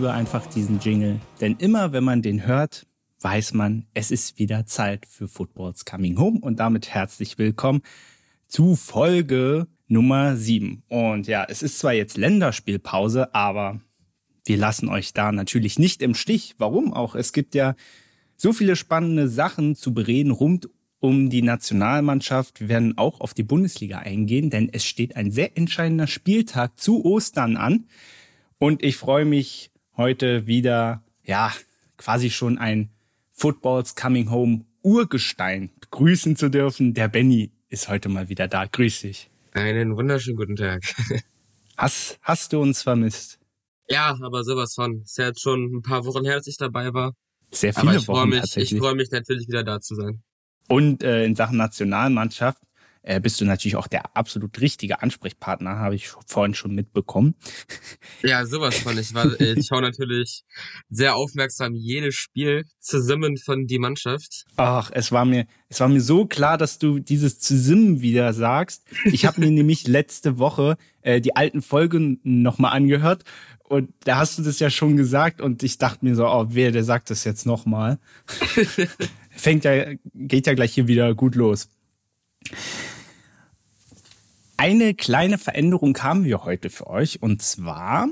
Liebe einfach diesen Jingle, denn immer wenn man den hört, weiß man, es ist wieder Zeit für Footballs Coming Home und damit herzlich willkommen zu Folge Nummer 7. Und ja, es ist zwar jetzt Länderspielpause, aber wir lassen euch da natürlich nicht im Stich. Warum auch? Es gibt ja so viele spannende Sachen zu bereden rund um die Nationalmannschaft. Wir werden auch auf die Bundesliga eingehen, denn es steht ein sehr entscheidender Spieltag zu Ostern an. Und ich freue mich heute wieder, ja, quasi schon ein Footballs Coming Home Urgestein begrüßen zu dürfen. Der Benny ist heute mal wieder da. Grüß dich. Einen wunderschönen guten Tag. Hast, hast du uns vermisst? Ja, aber sowas von. Ist ja jetzt schon ein paar Wochen her, dass ich dabei war. Sehr viele aber ich Wochen freue mich, tatsächlich. ich freue mich natürlich wieder da zu sein. Und äh, in Sachen Nationalmannschaft bist du natürlich auch der absolut richtige Ansprechpartner, habe ich vorhin schon mitbekommen. Ja, sowas von. Ich, war, ich schaue natürlich sehr aufmerksam jedes Spiel zusammen von die Mannschaft. Ach, es war mir, es war mir so klar, dass du dieses Zusammen wieder sagst. Ich habe mir nämlich letzte Woche äh, die alten Folgen nochmal angehört und da hast du das ja schon gesagt und ich dachte mir so, oh, wer, der sagt das jetzt nochmal. Fängt ja, geht ja gleich hier wieder gut los. Eine kleine Veränderung haben wir heute für euch und zwar,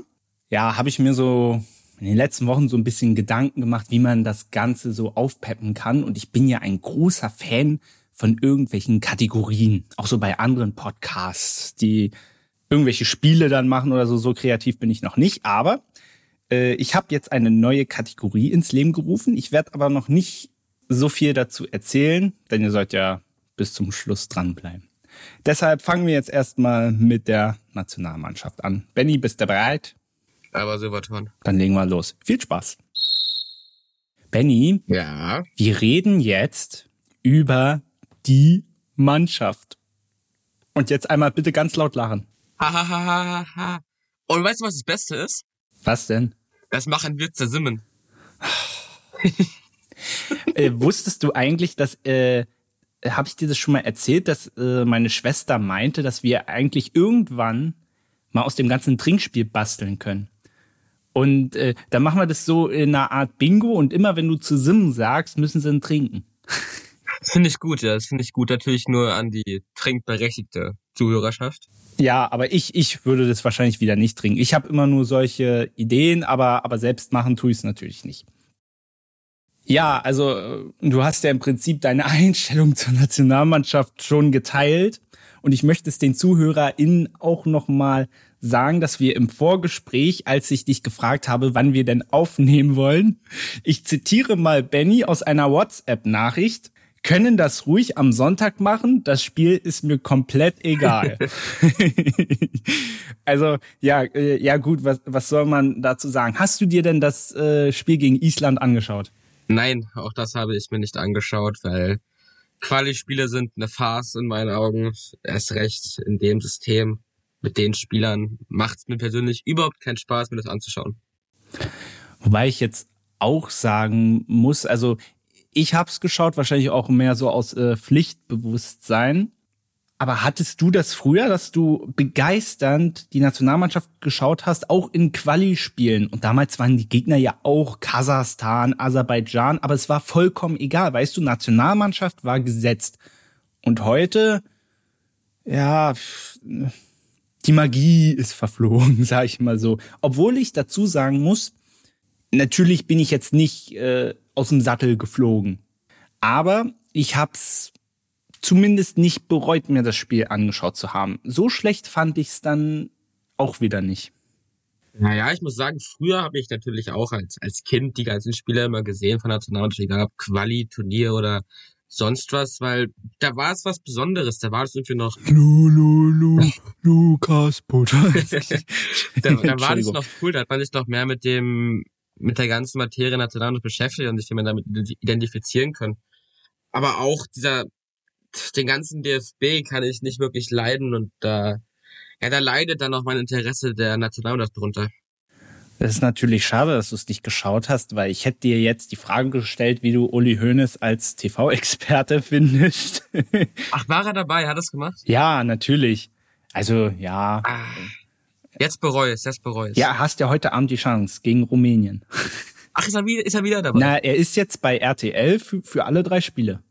ja, habe ich mir so in den letzten Wochen so ein bisschen Gedanken gemacht, wie man das Ganze so aufpeppen kann und ich bin ja ein großer Fan von irgendwelchen Kategorien, auch so bei anderen Podcasts, die irgendwelche Spiele dann machen oder so, so kreativ bin ich noch nicht, aber äh, ich habe jetzt eine neue Kategorie ins Leben gerufen. Ich werde aber noch nicht so viel dazu erzählen, denn ihr sollt ja bis zum Schluss dranbleiben. Deshalb fangen wir jetzt erstmal mit der Nationalmannschaft an. Benny, bist du bereit? Aber von. Dann legen wir los. Viel Spaß. Benny, Ja. wir reden jetzt über die Mannschaft. Und jetzt einmal bitte ganz laut lachen. Ha, ha, ha, ha, ha. Und weißt du, was das Beste ist? Was denn? Das machen wir zusammen. äh, wusstest du eigentlich, dass, äh, habe ich dir das schon mal erzählt, dass äh, meine Schwester meinte, dass wir eigentlich irgendwann mal aus dem ganzen Trinkspiel basteln können? Und äh, dann machen wir das so in einer Art Bingo und immer wenn du zu Sim sagst, müssen sie ihn trinken. Das finde ich gut, ja. Das finde ich gut. Natürlich nur an die trinkberechtigte Zuhörerschaft. Ja, aber ich, ich würde das wahrscheinlich wieder nicht trinken. Ich habe immer nur solche Ideen, aber, aber selbst machen tue ich es natürlich nicht. Ja, also du hast ja im Prinzip deine Einstellung zur Nationalmannschaft schon geteilt. Und ich möchte es den ZuhörerInnen auch nochmal sagen, dass wir im Vorgespräch, als ich dich gefragt habe, wann wir denn aufnehmen wollen, ich zitiere mal Benny aus einer WhatsApp-Nachricht, können das ruhig am Sonntag machen, das Spiel ist mir komplett egal. also ja, äh, ja gut, was, was soll man dazu sagen? Hast du dir denn das äh, Spiel gegen Island angeschaut? Nein, auch das habe ich mir nicht angeschaut, weil Quali-Spiele sind eine Farce in meinen Augen. Erst recht in dem System mit den Spielern macht es mir persönlich überhaupt keinen Spaß, mir das anzuschauen. Wobei ich jetzt auch sagen muss, also ich habe es geschaut, wahrscheinlich auch mehr so aus äh, Pflichtbewusstsein. Aber hattest du das früher, dass du begeisternd die Nationalmannschaft geschaut hast, auch in Quali-Spielen? Und damals waren die Gegner ja auch Kasachstan, Aserbaidschan, aber es war vollkommen egal. Weißt du, Nationalmannschaft war gesetzt. Und heute, ja, die Magie ist verflogen, sag ich mal so. Obwohl ich dazu sagen muss, natürlich bin ich jetzt nicht äh, aus dem Sattel geflogen. Aber ich hab's zumindest nicht bereut, mir das Spiel angeschaut zu haben. So schlecht fand ich's dann auch wieder nicht. Naja, ich muss sagen, früher habe ich natürlich auch als, als Kind die ganzen Spiele immer gesehen von Nationalmannschaft, egal ob Quali, Turnier oder sonst was, weil da war es was Besonderes. Da war es irgendwie noch. Lu, lu, lu, Lukas Podolski. da, da war es noch cool, da hat man sich noch mehr mit dem, mit der ganzen Materie Nationalmannschaft beschäftigt und sich immer damit identifizieren können. Aber auch dieser, den ganzen DFB kann ich nicht wirklich leiden und da, ja, da leidet dann auch mein Interesse der Nationalmannschaft drunter. Das ist natürlich schade, dass du es nicht geschaut hast, weil ich hätte dir jetzt die Frage gestellt, wie du Uli Hoeneß als TV-Experte findest. Ach, war er dabei? Hat er es gemacht? Ja, natürlich. Also, ja. Ah. Jetzt bereue es, jetzt bereue es. Ja, hast ja heute Abend die Chance gegen Rumänien. Ach, ist er wieder, ist er wieder dabei? Na, er ist jetzt bei RTL für, für alle drei Spiele.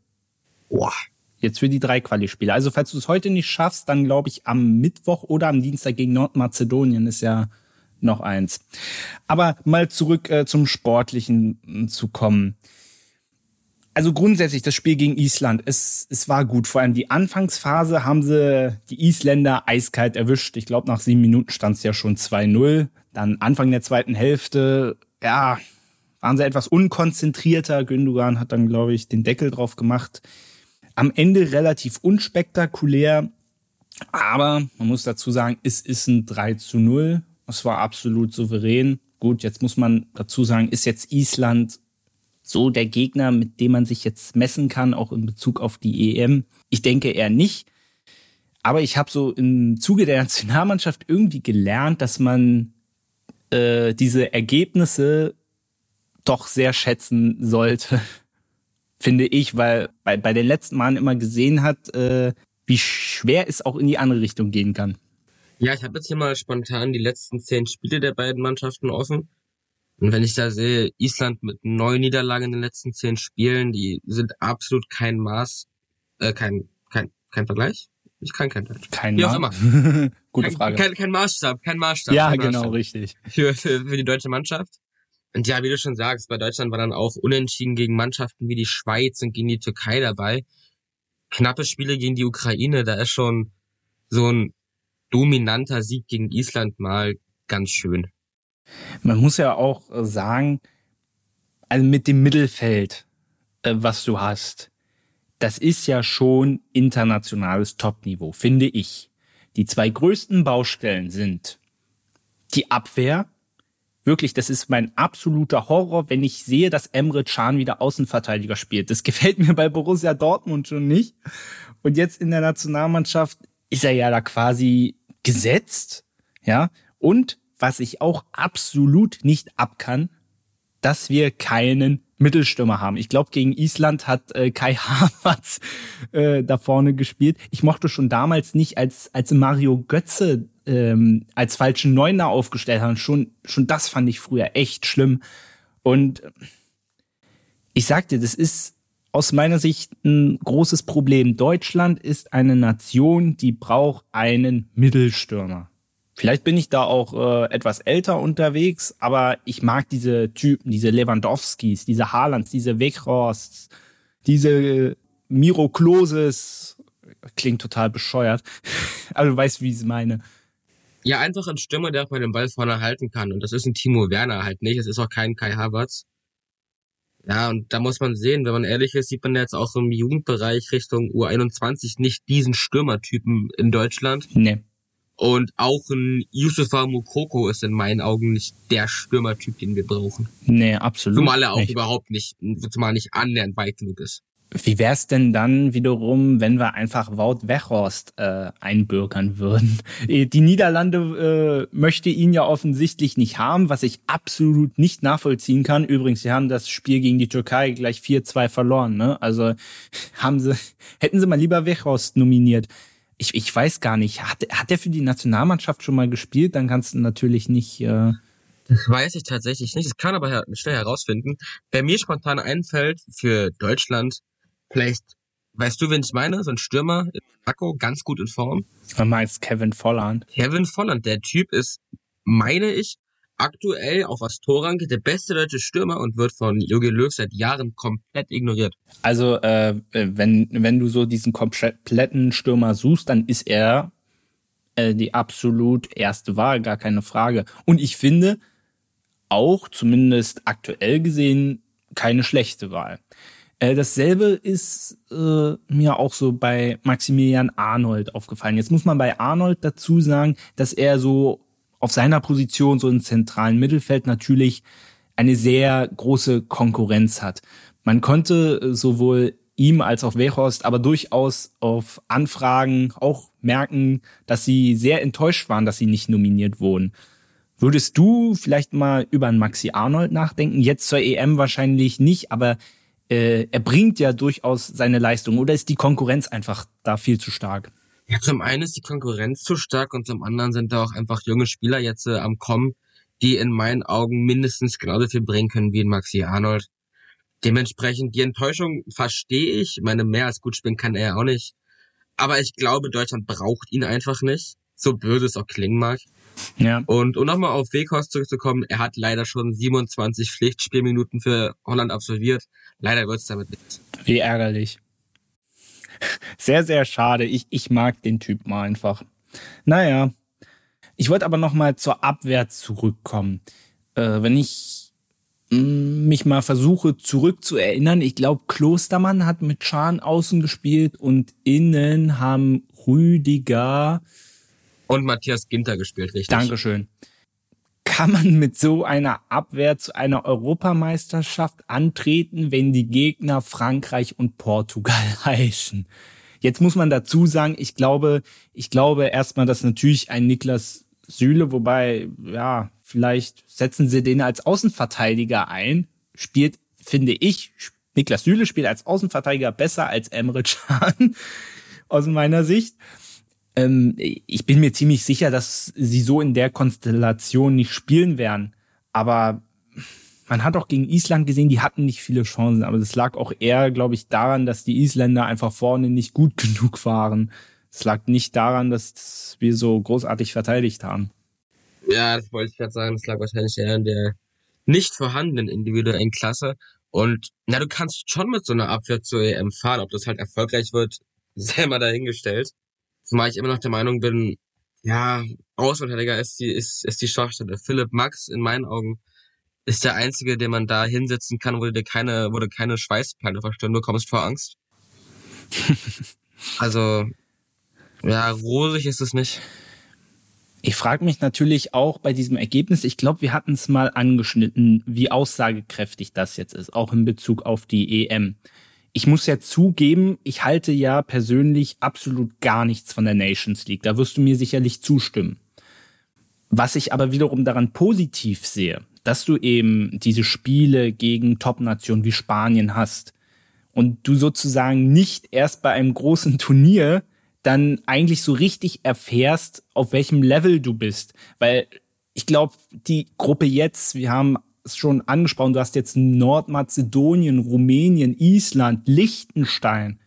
Boah. Jetzt für die drei Quali-Spiele. Also falls du es heute nicht schaffst, dann glaube ich am Mittwoch oder am Dienstag gegen Nordmazedonien ist ja noch eins. Aber mal zurück äh, zum Sportlichen äh, zu kommen. Also grundsätzlich das Spiel gegen Island, es, es war gut. Vor allem die Anfangsphase haben sie die Isländer eiskalt erwischt. Ich glaube, nach sieben Minuten stand es ja schon 2-0. Dann Anfang der zweiten Hälfte, ja, waren sie etwas unkonzentrierter. Gündogan hat dann, glaube ich, den Deckel drauf gemacht am Ende relativ unspektakulär, aber man muss dazu sagen, es ist ein 3 zu 0. Es war absolut souverän. Gut, jetzt muss man dazu sagen, ist jetzt Island so der Gegner, mit dem man sich jetzt messen kann, auch in Bezug auf die EM? Ich denke eher nicht. Aber ich habe so im Zuge der Nationalmannschaft irgendwie gelernt, dass man äh, diese Ergebnisse doch sehr schätzen sollte finde ich, weil bei, bei den letzten Malen immer gesehen hat, äh, wie schwer es auch in die andere Richtung gehen kann. Ja, ich habe jetzt hier mal spontan die letzten zehn Spiele der beiden Mannschaften offen. Und wenn ich da sehe, Island mit neun Niederlagen in den letzten zehn Spielen, die sind absolut kein Maß, äh, kein, kein, kein Vergleich. Ich kann kein Deutsch. Kein Wie auch immer. Gute kein, Frage. Kein, kein Maßstab, kein Maßstab. Ja, kein genau, Maßstab richtig. Für, für, für die deutsche Mannschaft. Und ja, wie du schon sagst, bei Deutschland war dann auch unentschieden gegen Mannschaften wie die Schweiz und gegen die Türkei dabei. Knappe Spiele gegen die Ukraine, da ist schon so ein dominanter Sieg gegen Island mal ganz schön. Man muss ja auch sagen, also mit dem Mittelfeld, äh, was du hast, das ist ja schon internationales Topniveau, finde ich. Die zwei größten Baustellen sind die Abwehr wirklich, das ist mein absoluter Horror, wenn ich sehe, dass Emre Can wieder Außenverteidiger spielt. Das gefällt mir bei Borussia Dortmund schon nicht. Und jetzt in der Nationalmannschaft ist er ja da quasi gesetzt, ja. Und was ich auch absolut nicht abkann, dass wir keinen Mittelstürmer haben. Ich glaube, gegen Island hat äh, Kai Havertz äh, da vorne gespielt. Ich mochte schon damals nicht, als, als Mario Götze ähm, als falschen Neuner aufgestellt haben. Schon, schon das fand ich früher echt schlimm. Und ich sagte, das ist aus meiner Sicht ein großes Problem. Deutschland ist eine Nation, die braucht einen Mittelstürmer. Vielleicht bin ich da auch äh, etwas älter unterwegs, aber ich mag diese Typen, diese Lewandowskis, diese Haalands, diese Weghorsts, diese Miro Kloses. Klingt total bescheuert. aber du weißt, wie ich es meine. Ja, einfach ein Stürmer, der auch mal den Ball vorne halten kann. Und das ist ein Timo Werner halt nicht. Es ist auch kein Kai Havertz. Ja, und da muss man sehen, wenn man ehrlich ist, sieht man jetzt auch im Jugendbereich Richtung U21 nicht diesen Stürmertypen in Deutschland. Nee. Und auch ein Yusufa Mukoko ist in meinen Augen nicht der Stürmertyp, den wir brauchen. Nee, absolut. Zumal er auch nicht. überhaupt nicht, zumal nicht annähernd weit genug ist. Wie wär's denn dann wiederum, wenn wir einfach Wout Weghorst äh, einbürgern würden? Äh, die Niederlande äh, möchte ihn ja offensichtlich nicht haben, was ich absolut nicht nachvollziehen kann. Übrigens, sie haben das Spiel gegen die Türkei gleich 4-2 verloren. Ne? Also haben sie, hätten sie mal lieber Weghorst nominiert. Ich, ich weiß gar nicht, hat, hat er für die Nationalmannschaft schon mal gespielt? Dann kannst du natürlich nicht. Äh das weiß ich tatsächlich nicht. Das kann aber schnell herausfinden. Wer mir spontan einfällt für Deutschland, Vielleicht, weißt du, wen ich meine? So ein Stürmer in Monaco, ganz gut in Form. Du meinst Kevin Volland. Kevin Volland, der Typ ist, meine ich, aktuell, auch was Tor angeht, der beste deutsche Stürmer und wird von Jogi Löw seit Jahren komplett ignoriert. Also, äh, wenn, wenn du so diesen kompletten Stürmer suchst, dann ist er äh, die absolut erste Wahl, gar keine Frage. Und ich finde, auch zumindest aktuell gesehen, keine schlechte Wahl. Äh, dasselbe ist äh, mir auch so bei Maximilian Arnold aufgefallen. Jetzt muss man bei Arnold dazu sagen, dass er so auf seiner Position, so im zentralen Mittelfeld, natürlich eine sehr große Konkurrenz hat. Man konnte äh, sowohl ihm als auch Wehorst aber durchaus auf Anfragen auch merken, dass sie sehr enttäuscht waren, dass sie nicht nominiert wurden. Würdest du vielleicht mal über einen Maxi Arnold nachdenken? Jetzt zur EM wahrscheinlich nicht, aber äh, er bringt ja durchaus seine Leistung oder ist die Konkurrenz einfach da viel zu stark? Ja, zum einen ist die Konkurrenz zu stark und zum anderen sind da auch einfach junge Spieler jetzt äh, am Kommen, die in meinen Augen mindestens genauso viel bringen können wie ein Maxi Arnold. Dementsprechend die Enttäuschung verstehe ich. Meine, mehr als gut spielen kann er auch nicht. Aber ich glaube, Deutschland braucht ihn einfach nicht. So böse es auch klingen mag. Ja. Und um nochmal auf Weghorst zurückzukommen, er hat leider schon 27 Pflichtspielminuten für Holland absolviert. Leider wird es damit nichts. Wie ärgerlich. Sehr, sehr schade. Ich, ich mag den Typen einfach. Naja. Ich wollte aber nochmal zur Abwehr zurückkommen. Äh, wenn ich mm, mich mal versuche zurückzuerinnern, ich glaube, Klostermann hat mit Schahn außen gespielt und innen haben Rüdiger und Matthias Ginter gespielt, richtig. Dankeschön. Kann man mit so einer Abwehr zu einer Europameisterschaft antreten, wenn die Gegner Frankreich und Portugal heißen? Jetzt muss man dazu sagen, ich glaube, ich glaube erstmal, dass natürlich ein Niklas Süle, wobei, ja, vielleicht setzen sie den als Außenverteidiger ein, spielt, finde ich, Niklas Süle spielt als Außenverteidiger besser als Emre Can aus meiner Sicht. Ähm, ich bin mir ziemlich sicher, dass sie so in der Konstellation nicht spielen werden. Aber man hat auch gegen Island gesehen, die hatten nicht viele Chancen. Aber das lag auch eher, glaube ich, daran, dass die Isländer einfach vorne nicht gut genug waren. Es lag nicht daran, dass wir so großartig verteidigt haben. Ja, das wollte ich gerade sagen. Das lag wahrscheinlich eher in der nicht vorhandenen individuellen Klasse. Und na, du kannst schon mit so einer Abwehr zur EM fahren. Ob das halt erfolgreich wird, sei mal dahingestellt. Zumal ich immer noch der Meinung bin, ja, Außenverteidiger ist die, ist, ist die Schwachstelle. Philipp Max in meinen Augen ist der einzige, den man da hinsetzen kann, wo dir keine, wo du keine Schweißperle verstehen, du kommst vor Angst. also, ja, rosig ist es nicht. Ich frage mich natürlich auch bei diesem Ergebnis, ich glaube, wir hatten es mal angeschnitten, wie aussagekräftig das jetzt ist, auch in Bezug auf die EM. Ich muss ja zugeben, ich halte ja persönlich absolut gar nichts von der Nations League. Da wirst du mir sicherlich zustimmen. Was ich aber wiederum daran positiv sehe, dass du eben diese Spiele gegen Top-Nationen wie Spanien hast und du sozusagen nicht erst bei einem großen Turnier dann eigentlich so richtig erfährst, auf welchem Level du bist. Weil ich glaube, die Gruppe jetzt, wir haben schon angesprochen, du hast jetzt Nordmazedonien, Rumänien, Island, Liechtenstein.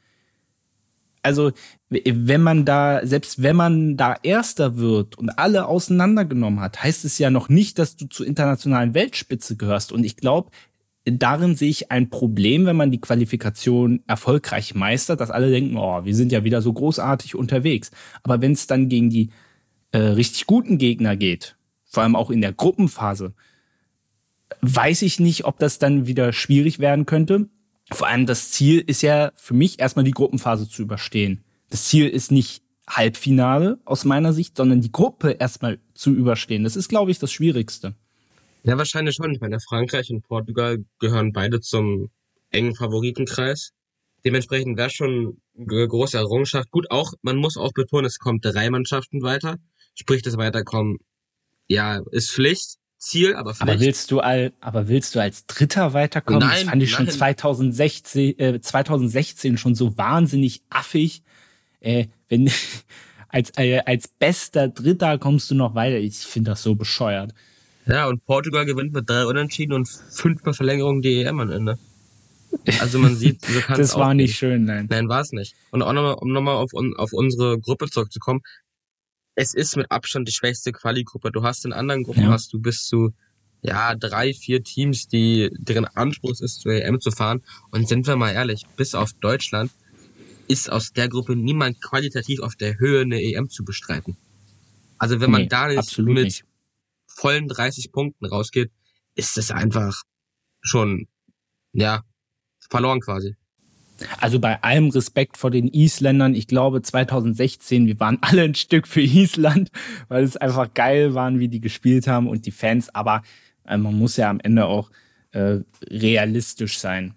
Also, wenn man da, selbst wenn man da Erster wird und alle auseinandergenommen hat, heißt es ja noch nicht, dass du zur internationalen Weltspitze gehörst. Und ich glaube, darin sehe ich ein Problem, wenn man die Qualifikation erfolgreich meistert, dass alle denken, oh, wir sind ja wieder so großartig unterwegs. Aber wenn es dann gegen die äh, richtig guten Gegner geht, vor allem auch in der Gruppenphase, weiß ich nicht, ob das dann wieder schwierig werden könnte. Vor allem das Ziel ist ja für mich erstmal die Gruppenphase zu überstehen. Das Ziel ist nicht Halbfinale aus meiner Sicht, sondern die Gruppe erstmal zu überstehen. Das ist, glaube ich, das Schwierigste. Ja, wahrscheinlich schon. Ich meine, Frankreich und Portugal gehören beide zum engen Favoritenkreis. Dementsprechend wäre schon eine große Errungenschaft. Gut, auch, man muss auch betonen, es kommt drei Mannschaften weiter. Sprich, das Weiterkommen, ja, ist Pflicht. Ziel, aber vielleicht. Aber willst du all, aber willst du als Dritter weiterkommen? Nein, das fand ich nein. schon 2016, äh, 2016 schon so wahnsinnig affig. Äh, wenn als äh, als bester Dritter kommst du noch weiter. Ich finde das so bescheuert. Ja, und Portugal gewinnt mit drei Unentschieden und fünfmal Verlängerung die EM am Ende. Also man sieht, so kann Das war nicht schön, nein. Nein, war es nicht. Und auch nochmal, um nochmal auf, auf unsere Gruppe zurückzukommen es ist mit Abstand die schwächste Quali-Gruppe. Du hast in anderen Gruppen, ja. hast du bis zu ja, drei, vier Teams, die, deren Anspruch ist, zur EM zu fahren. Und sind wir mal ehrlich, bis auf Deutschland ist aus der Gruppe niemand qualitativ auf der Höhe eine EM zu bestreiten. Also wenn man nee, da nicht mit nicht. vollen 30 Punkten rausgeht, ist es einfach schon, ja, verloren quasi. Also bei allem Respekt vor den Isländern, ich glaube 2016, wir waren alle ein Stück für Island, weil es einfach geil waren, wie die gespielt haben und die Fans, aber äh, man muss ja am Ende auch äh, realistisch sein.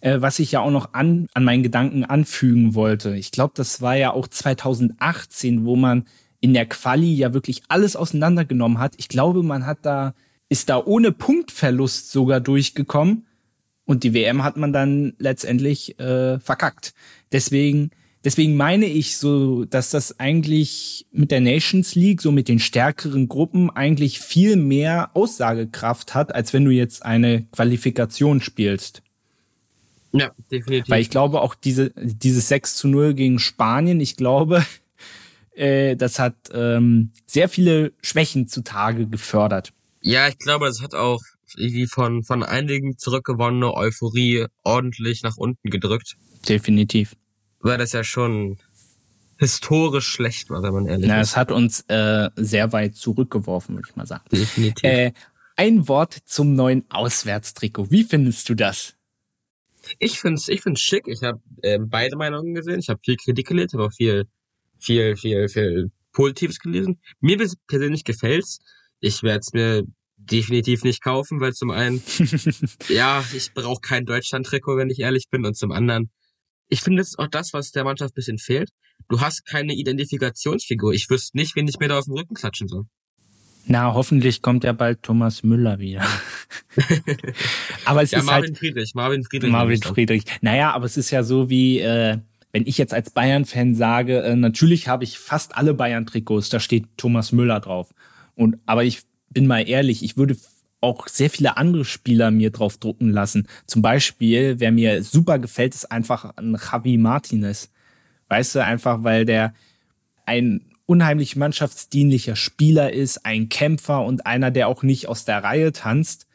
Äh, was ich ja auch noch an, an meinen Gedanken anfügen wollte, ich glaube, das war ja auch 2018, wo man in der Quali ja wirklich alles auseinandergenommen hat. Ich glaube, man hat da, ist da ohne Punktverlust sogar durchgekommen und die WM hat man dann letztendlich äh, verkackt. Deswegen deswegen meine ich so, dass das eigentlich mit der Nations League, so mit den stärkeren Gruppen, eigentlich viel mehr Aussagekraft hat, als wenn du jetzt eine Qualifikation spielst. Ja, definitiv. Weil ich glaube auch diese, dieses 6 zu 0 gegen Spanien, ich glaube, äh, das hat ähm, sehr viele Schwächen zutage gefördert. Ja, ich glaube, das hat auch irgendwie von, von einigen zurückgewonnene Euphorie ordentlich nach unten gedrückt. Definitiv. Weil das ja schon historisch schlecht war, wenn man ehrlich Na, ist. es hat uns äh, sehr weit zurückgeworfen, würde ich mal sagen. Definitiv. Äh, ein Wort zum neuen Auswärtstrikot. Wie findest du das? Ich find's, ich find's schick. Ich habe äh, beide Meinungen gesehen. Ich habe viel Kritik gelesen, aber auch viel, viel, viel, viel Positives gelesen. Mir persönlich gefällt's. Ich werde es mir definitiv nicht kaufen, weil zum einen, ja, ich brauche kein Deutschland-Trikot, wenn ich ehrlich bin, und zum anderen, ich finde, das ist auch das, was der Mannschaft ein bisschen fehlt. Du hast keine Identifikationsfigur. Ich wüsste nicht, wen ich mir da auf den Rücken klatschen soll. Na, hoffentlich kommt ja bald Thomas Müller wieder. aber es ja, ist Marvin halt Friedrich, Marvin Friedrich. Marvin Friedrich. Naja, aber es ist ja so wie, äh, wenn ich jetzt als Bayern-Fan sage, äh, natürlich habe ich fast alle Bayern-Trikots, da steht Thomas Müller drauf. Und aber ich bin mal ehrlich, ich würde auch sehr viele andere Spieler mir drauf drucken lassen. Zum Beispiel, wer mir super gefällt, ist einfach ein Javi Martinez. Weißt du, einfach weil der ein unheimlich mannschaftsdienlicher Spieler ist, ein Kämpfer und einer, der auch nicht aus der Reihe tanzt.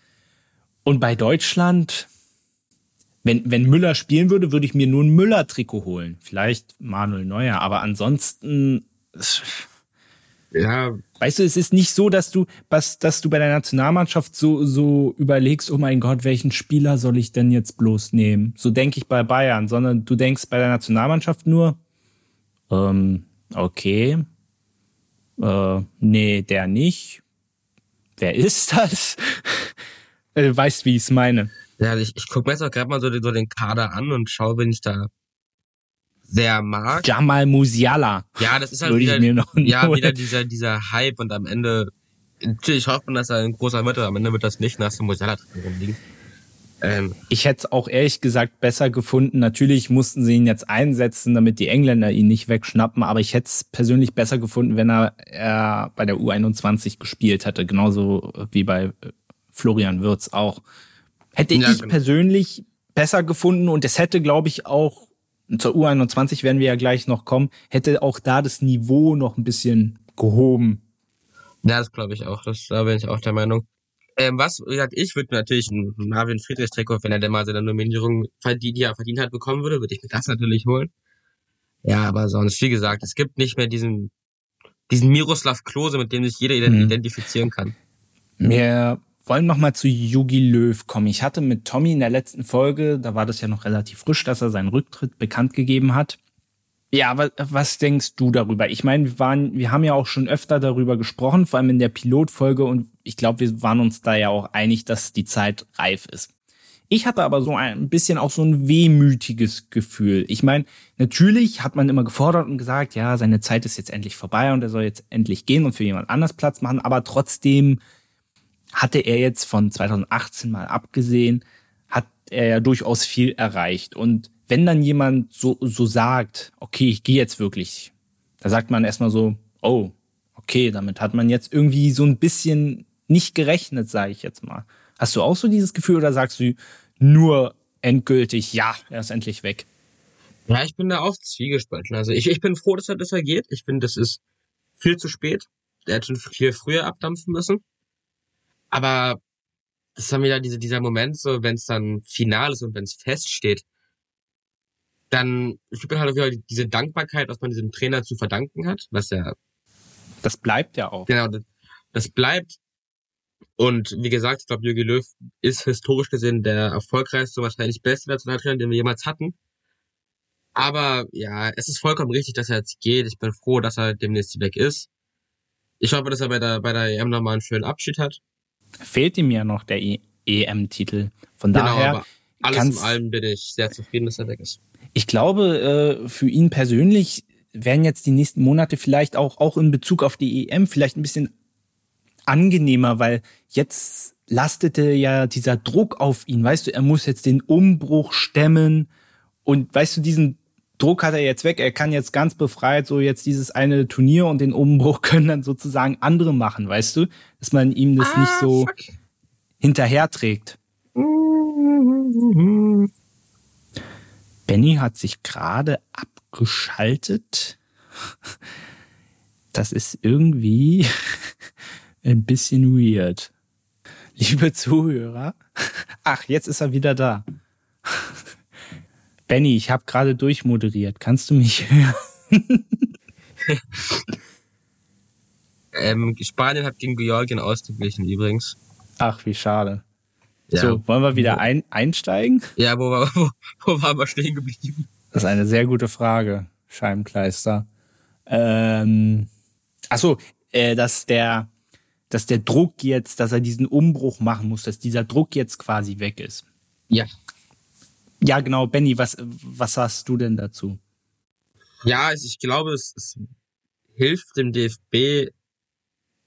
Und bei Deutschland, wenn, wenn Müller spielen würde, würde ich mir nur ein Müller-Trikot holen. Vielleicht Manuel Neuer, aber ansonsten. Ja. Weißt du, es ist nicht so, dass du, was, dass du bei der Nationalmannschaft so, so überlegst, oh mein Gott, welchen Spieler soll ich denn jetzt bloß nehmen? So denke ich bei Bayern, sondern du denkst bei der Nationalmannschaft nur, ähm, okay, äh, nee, der nicht. Wer ist das? du weißt, wie ich es meine. Ja, ich, ich gucke mir jetzt auch gerade mal so, so den Kader an und schaue, wen ich da sehr mag. Jamal Musiala. Ja, das ist halt wieder, mir noch ja, wieder dieser, dieser Hype und am Ende, natürlich hofft man, dass er ein großer wird, aber am Ende wird das nicht, hast du Musiala drin rumliegen. Ähm, Ich hätte es auch ehrlich gesagt besser gefunden. Natürlich mussten sie ihn jetzt einsetzen, damit die Engländer ihn nicht wegschnappen, aber ich hätte es persönlich besser gefunden, wenn er, er bei der U21 gespielt hätte, genauso wie bei äh, Florian Wirtz auch. Hätte Ja, ich genau. persönlich besser gefunden und es hätte, glaube ich, auch zur U21 werden wir ja gleich noch kommen, hätte auch da das Niveau noch ein bisschen gehoben. ja, das glaube ich auch, das, da bin ich auch der Meinung. Ähm, was, wie gesagt, ich würde mir natürlich ein Marvin Friedrich Trikot, wenn er denn mal seine Nominierung verdient, die er verdient hat, bekommen würde, würde ich mir das natürlich holen. Ja, aber sonst, wie gesagt, es gibt nicht mehr diesen, diesen Miroslav Klose, mit dem sich jeder Mhm. identifizieren kann. Wir wollen noch mal zu Jogi Löw kommen. Ich hatte mit Tommy in der letzten Folge, da war das ja noch relativ frisch, dass er seinen Rücktritt bekannt gegeben hat. Ja, was, was denkst du darüber? Ich meine, wir waren, wir haben ja auch schon öfter darüber gesprochen, vor allem in der Pilotfolge und ich glaube, wir waren uns da ja auch einig, dass die Zeit reif ist. Ich hatte aber so ein bisschen auch so ein wehmütiges Gefühl. Ich meine, natürlich hat man immer gefordert und gesagt, ja, seine Zeit ist jetzt endlich vorbei und er soll jetzt endlich gehen und für jemand anders Platz machen, aber trotzdem hatte er jetzt von 2018 mal abgesehen, hat er ja durchaus viel erreicht. Und wenn dann jemand so, so sagt, okay, ich gehe jetzt wirklich, da sagt man erstmal so, oh, okay, damit hat man jetzt irgendwie so ein bisschen nicht gerechnet, sage ich jetzt mal. Hast du auch so dieses Gefühl oder sagst du nur endgültig, ja, er ist endlich weg? Ja, ich bin da auch zwiegespalten. Also ich, ich bin froh, dass er, dass er geht. Ich finde, das ist viel zu spät. Der hätte schon viel früher abdampfen müssen. Aber das ist dann wieder diese, dieser Moment, so wenn es dann final ist und wenn es feststeht, dann fühlt man halt auch wieder diese Dankbarkeit, was man diesem Trainer zu verdanken hat, was ja Das bleibt ja auch. Genau, das, das bleibt. Und wie gesagt, ich glaube, Jürgen Löw ist historisch gesehen der erfolgreichste, wahrscheinlich beste Nationaltrainer, den wir jemals hatten. Aber ja, es ist vollkommen richtig, dass er jetzt geht. Ich bin froh, dass er demnächst weg ist. Ich hoffe, dass er bei der, bei der EM nochmal einen schönen Abschied hat. Fehlt ihm ja noch der E- EM-Titel. Von Genau, daher, aber alles in allem bin ich sehr zufrieden, dass er weg ist. ich glaube, äh, für ihn persönlich werden jetzt die nächsten Monate vielleicht auch, auch in Bezug auf die EM vielleicht ein bisschen angenehmer, weil jetzt lastete ja dieser Druck auf ihn. Weißt du, er muss jetzt den Umbruch stemmen und weißt du, diesen Druck hat er jetzt weg, er kann jetzt ganz befreit so jetzt dieses eine Turnier und den Umbruch können dann sozusagen andere machen, weißt du? Dass man ihm das ah, nicht so fuck. hinterherträgt. Benny hat sich gerade abgeschaltet. Das ist irgendwie ein bisschen weird. Liebe Zuhörer, ach, jetzt ist er wieder da. Benny, ich habe gerade durchmoderiert. Kannst du mich hören? ähm, Spanien hat gegen Georgien ausgeglichen übrigens. Ach, wie schade. Ja. So, wollen wir wieder ein, einsteigen? Ja, wo, wo, wo waren wir stehen geblieben? Das ist eine sehr gute Frage, Scheibenkleister. Ähm, achso, äh, dass der, dass der Druck jetzt, dass er diesen Umbruch machen muss, dass dieser Druck jetzt quasi weg ist. Ja. Ja, genau, Benny, was, was sagst du denn dazu? Ja, also ich glaube, es, es hilft dem DFB,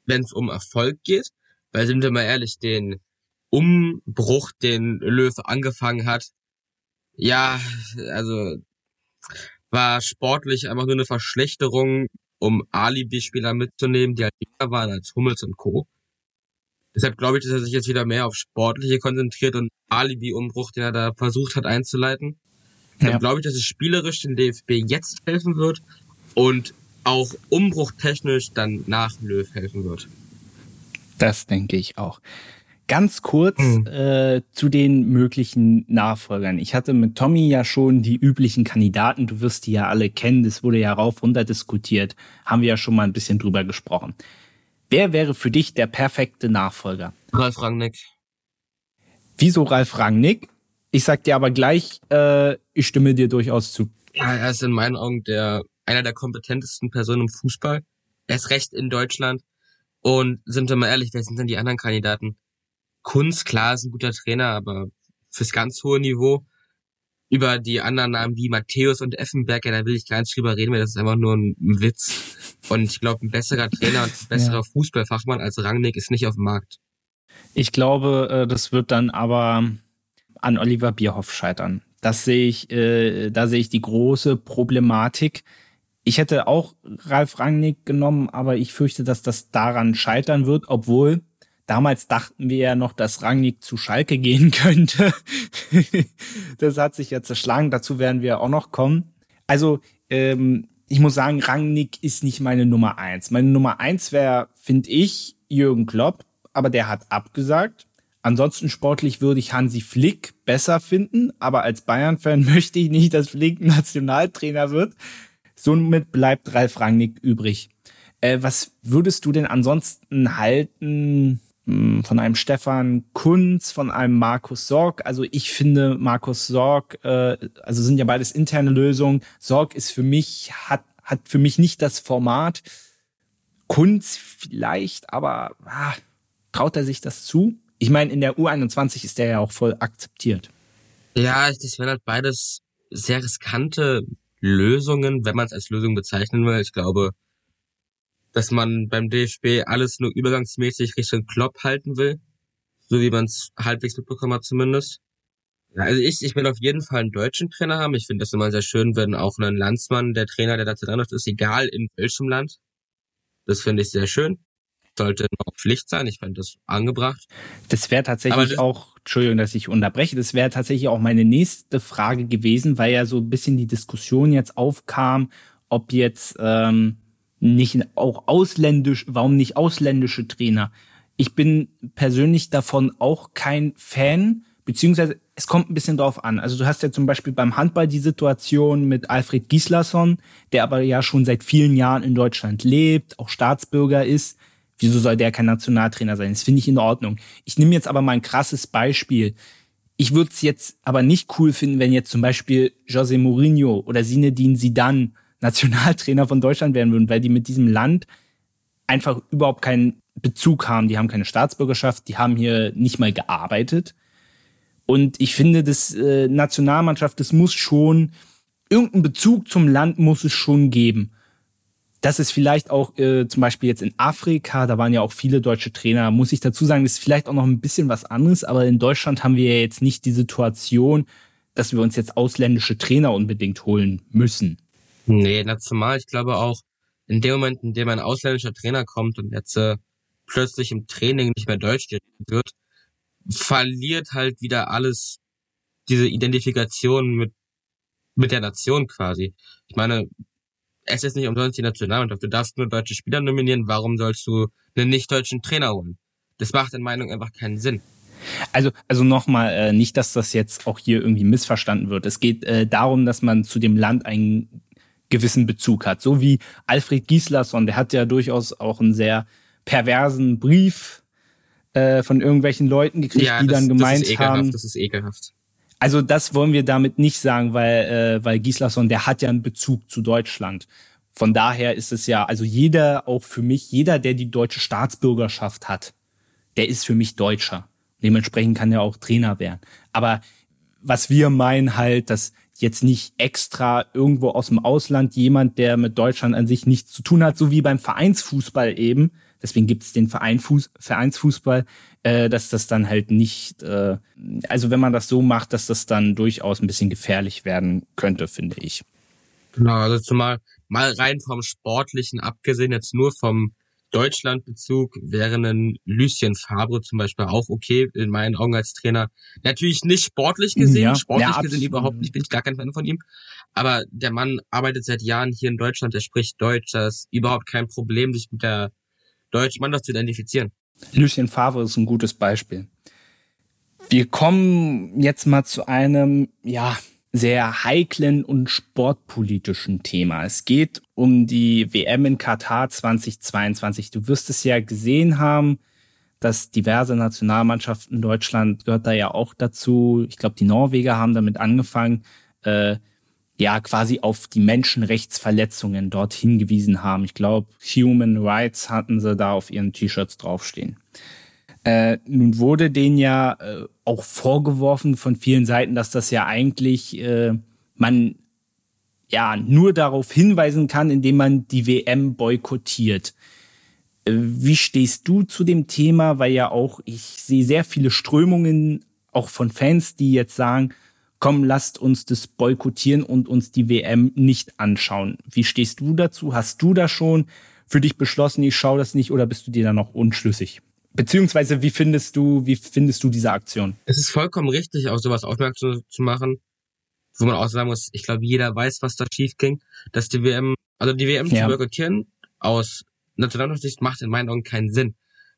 wenn es um Erfolg geht, weil sind wir mal ehrlich, den Umbruch, den Löw angefangen hat, ja, also war sportlich einfach nur eine Verschlechterung, um Alibi-Spieler mitzunehmen, die halt jünger waren als Hummels und Co. Deshalb glaube ich, dass er sich jetzt wieder mehr auf Sportliche konzentriert und Alibi-Umbruch, den er da versucht hat einzuleiten. Deshalb ja. glaube ich, dass es spielerisch den DFB jetzt helfen wird und auch umbruchtechnisch dann nach Löw helfen wird. Das denke ich auch. Ganz kurz mhm. äh, zu den möglichen Nachfolgern. Ich hatte mit Tommy ja schon die üblichen Kandidaten, du wirst die ja alle kennen, das wurde ja rauf runter diskutiert, haben wir ja schon mal ein bisschen drüber gesprochen. Wer wäre für dich der perfekte Nachfolger? Ralf Rangnick. Wieso Ralf Rangnick? Ich sag dir aber gleich, äh, ich stimme dir durchaus zu. Ja, er ist in meinen Augen der einer der kompetentesten Personen im Fußball. Er ist recht in Deutschland. Und sind wir mal ehrlich, wer sind denn die anderen Kandidaten? Kunst, klar, ist ein guter Trainer, aber fürs ganz hohe Niveau. Über die anderen Namen wie Matthäus und Effenberger, da will ich gar nicht drüber reden, weil das ist einfach nur ein Witz. Und ich glaube, ein besserer Trainer und ein besserer ja. Fußballfachmann als Rangnick ist nicht auf dem Markt. Ich glaube, äh, das wird dann aber an Oliver Bierhoff scheitern. Das sehe ich, äh, da sehe ich die große Problematik. Ich hätte auch Ralf Rangnick genommen, aber ich fürchte, dass das daran scheitern wird, obwohl damals dachten wir ja noch, dass Rangnick zu Schalke gehen könnte. das hat sich ja zerschlagen, dazu werden wir auch noch kommen. Also ähm, ich muss sagen, Rangnick ist nicht meine Nummer eins. Meine Nummer eins wäre, finde ich, Jürgen Klopp, aber der hat abgesagt. Ansonsten sportlich würde ich Hansi Flick besser finden, aber als Bayern-Fan möchte ich nicht, dass Flick Nationaltrainer wird. Somit bleibt Ralf Rangnick übrig. Äh, was würdest du denn ansonsten halten von einem Stefan Kunz, von einem Markus Sorg. Also ich finde Markus Sorg, äh, also sind ja beides interne Lösungen. Sorg ist für mich, hat, hat für mich nicht das Format. Kunz vielleicht, aber ah, traut er sich das zu? Ich meine, in der U21 ist der ja auch voll akzeptiert. Ja, das wären halt beides sehr riskante Lösungen, wenn man es als Lösung bezeichnen will. Ich glaube, dass man beim DFB alles nur übergangsmäßig Richtung Klopp halten will. So wie man es halbwegs mitbekommen hat zumindest. Ja, also ich, ich will auf jeden Fall einen deutschen Trainer haben. Ich finde das immer sehr schön, wenn auch ein Landsmann der Trainer der Nationalmannschaft ist, egal in welchem Land. Das finde ich sehr schön. Sollte auch Pflicht sein. Ich fände das angebracht. Das wäre tatsächlich das auch, Entschuldigung, dass ich unterbreche, das wäre tatsächlich auch meine nächste Frage gewesen, weil ja so ein bisschen die Diskussion jetzt aufkam, ob jetzt ähm, nicht auch ausländisch, warum nicht ausländische Trainer? Ich bin persönlich davon auch kein Fan, beziehungsweise es kommt ein bisschen drauf an. Also du hast ja zum Beispiel beim Handball die Situation mit Alfred Gislason, der aber ja schon seit vielen Jahren in Deutschland lebt, auch Staatsbürger ist. Wieso soll der kein Nationaltrainer sein? Das finde ich in Ordnung. Ich nehme jetzt aber mal ein krasses Beispiel. Ich würde es jetzt aber nicht cool finden, wenn jetzt zum Beispiel José Mourinho oder Zinedine Zidane Nationaltrainer von Deutschland werden würden, weil die mit diesem Land einfach überhaupt keinen Bezug haben. Die haben keine Staatsbürgerschaft, die haben hier nicht mal gearbeitet. Und ich finde, das äh, Nationalmannschaft, das muss schon, irgendeinen Bezug zum Land muss es schon geben. Das ist vielleicht auch äh, zum Beispiel jetzt in Afrika, da waren ja auch viele deutsche Trainer, muss ich dazu sagen, das ist vielleicht auch noch ein bisschen was anderes, aber in Deutschland haben wir ja jetzt nicht die Situation, dass wir uns jetzt ausländische Trainer unbedingt holen müssen. Nee, zumal ich glaube auch, in dem Moment, in dem ein ausländischer Trainer kommt und jetzt äh, plötzlich im Training nicht mehr Deutsch geredet wird, verliert halt wieder alles diese Identifikation mit, mit der Nation quasi. Ich meine, es ist nicht umsonst die Nationalmannschaft. Du darfst nur deutsche Spieler nominieren. Warum sollst du einen nicht-deutschen Trainer holen? Das macht in Meinung einfach keinen Sinn. Also, also nochmal, äh, nicht, dass das jetzt auch hier irgendwie missverstanden wird. Es geht äh, darum, dass man zu dem Land einen gewissen Bezug hat. So wie Alfred Gislason, der hat ja durchaus auch einen sehr perversen Brief äh, von irgendwelchen Leuten gekriegt, ja, die das, dann gemeint das ist ekelhaft, haben. Das ist ekelhaft. Also das wollen wir damit nicht sagen, weil, äh, weil Gislason, der hat ja einen Bezug zu Deutschland. Von daher ist es ja, also jeder, auch für mich, jeder, der die deutsche Staatsbürgerschaft hat, der ist für mich Deutscher. Dementsprechend kann er auch Trainer werden. Aber was wir meinen halt, dass jetzt nicht extra irgendwo aus dem Ausland jemand, der mit Deutschland an sich nichts zu tun hat, so wie beim Vereinsfußball eben, deswegen gibt es den Verein Fuß, Vereinsfußball, äh, dass das dann halt nicht, äh, also wenn man das so macht, dass das dann durchaus ein bisschen gefährlich werden könnte, finde ich. Genau, also zumal mal rein vom Sportlichen abgesehen, jetzt nur vom Deutschlandbezug wäre ein Lucien Fabre zum Beispiel auch okay, in meinen Augen als Trainer. Natürlich nicht sportlich gesehen, ja, sportlich ja, gesehen überhaupt nicht, bin ich gar kein Fan von ihm. Aber der Mann arbeitet seit Jahren hier in Deutschland, er spricht Deutsch, das ist überhaupt kein Problem, sich mit der deutschen Mannschaft zu identifizieren. Lucien Favre ist ein gutes Beispiel. Wir kommen jetzt mal zu einem, ja, sehr heiklen und sportpolitischen Thema. Es geht um die WM in Katar 2022. Du wirst es ja gesehen haben, dass diverse Nationalmannschaften, Deutschland gehört da ja auch dazu. Ich glaube, die Norweger haben damit angefangen, äh, ja, quasi auf die Menschenrechtsverletzungen dort hingewiesen haben. Ich glaube, Human Rights hatten sie da auf ihren T-Shirts draufstehen. Äh, nun wurde denen ja äh, auch vorgeworfen von vielen Seiten, dass das ja eigentlich äh, man ja nur darauf hinweisen kann, indem man die WM boykottiert. Äh, wie stehst du zu dem Thema? Weil ja auch ich sehe sehr viele Strömungen auch von Fans, die jetzt sagen, komm, lasst uns das boykottieren und uns die WM nicht anschauen. Wie stehst du dazu? Hast du da schon für dich beschlossen, ich schaue das nicht oder bist du dir da noch unschlüssig? Beziehungsweise, wie findest du, wie findest du diese Aktion? Es ist vollkommen richtig, auf sowas aufmerksam zu machen, wo man auch sagen muss, ich glaube, jeder weiß, was da schief ging, dass die WM, also die WM ja. zu boykottieren aus Nationalsicht macht in meinen Augen keinen Sinn,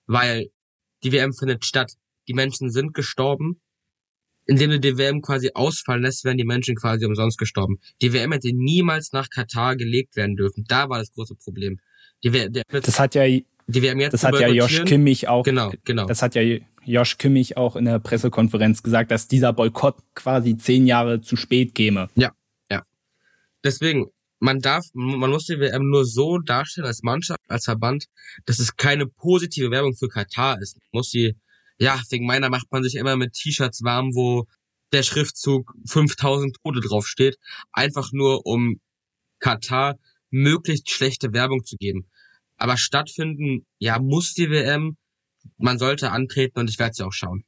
weil die WM findet statt. Die Menschen sind gestorben. Indem du die WM quasi ausfallen lässt, werden die Menschen quasi umsonst gestorben. Die WM hätte niemals nach Katar gelegt werden dürfen. Da war das große Problem. Die, WM, das hat ja die WM jetzt Das hat ja Josh Kimmich auch. Genau, genau. Das hat ja Josh Kimmich auch in der Pressekonferenz gesagt, dass dieser Boykott quasi zehn Jahre zu spät käme. Ja, ja. Deswegen, man darf, man muss die WM nur so darstellen als Mannschaft, als Verband, dass es keine positive Werbung für Katar ist. Man muss sie, ja, wegen meiner macht man sich immer mit T-Shirts warm, wo der Schriftzug 5000 Tote draufsteht, einfach nur um Katar möglichst schlechte Werbung zu geben. Aber stattfinden, ja, muss die WM. Man sollte antreten und ich werde sie auch schauen.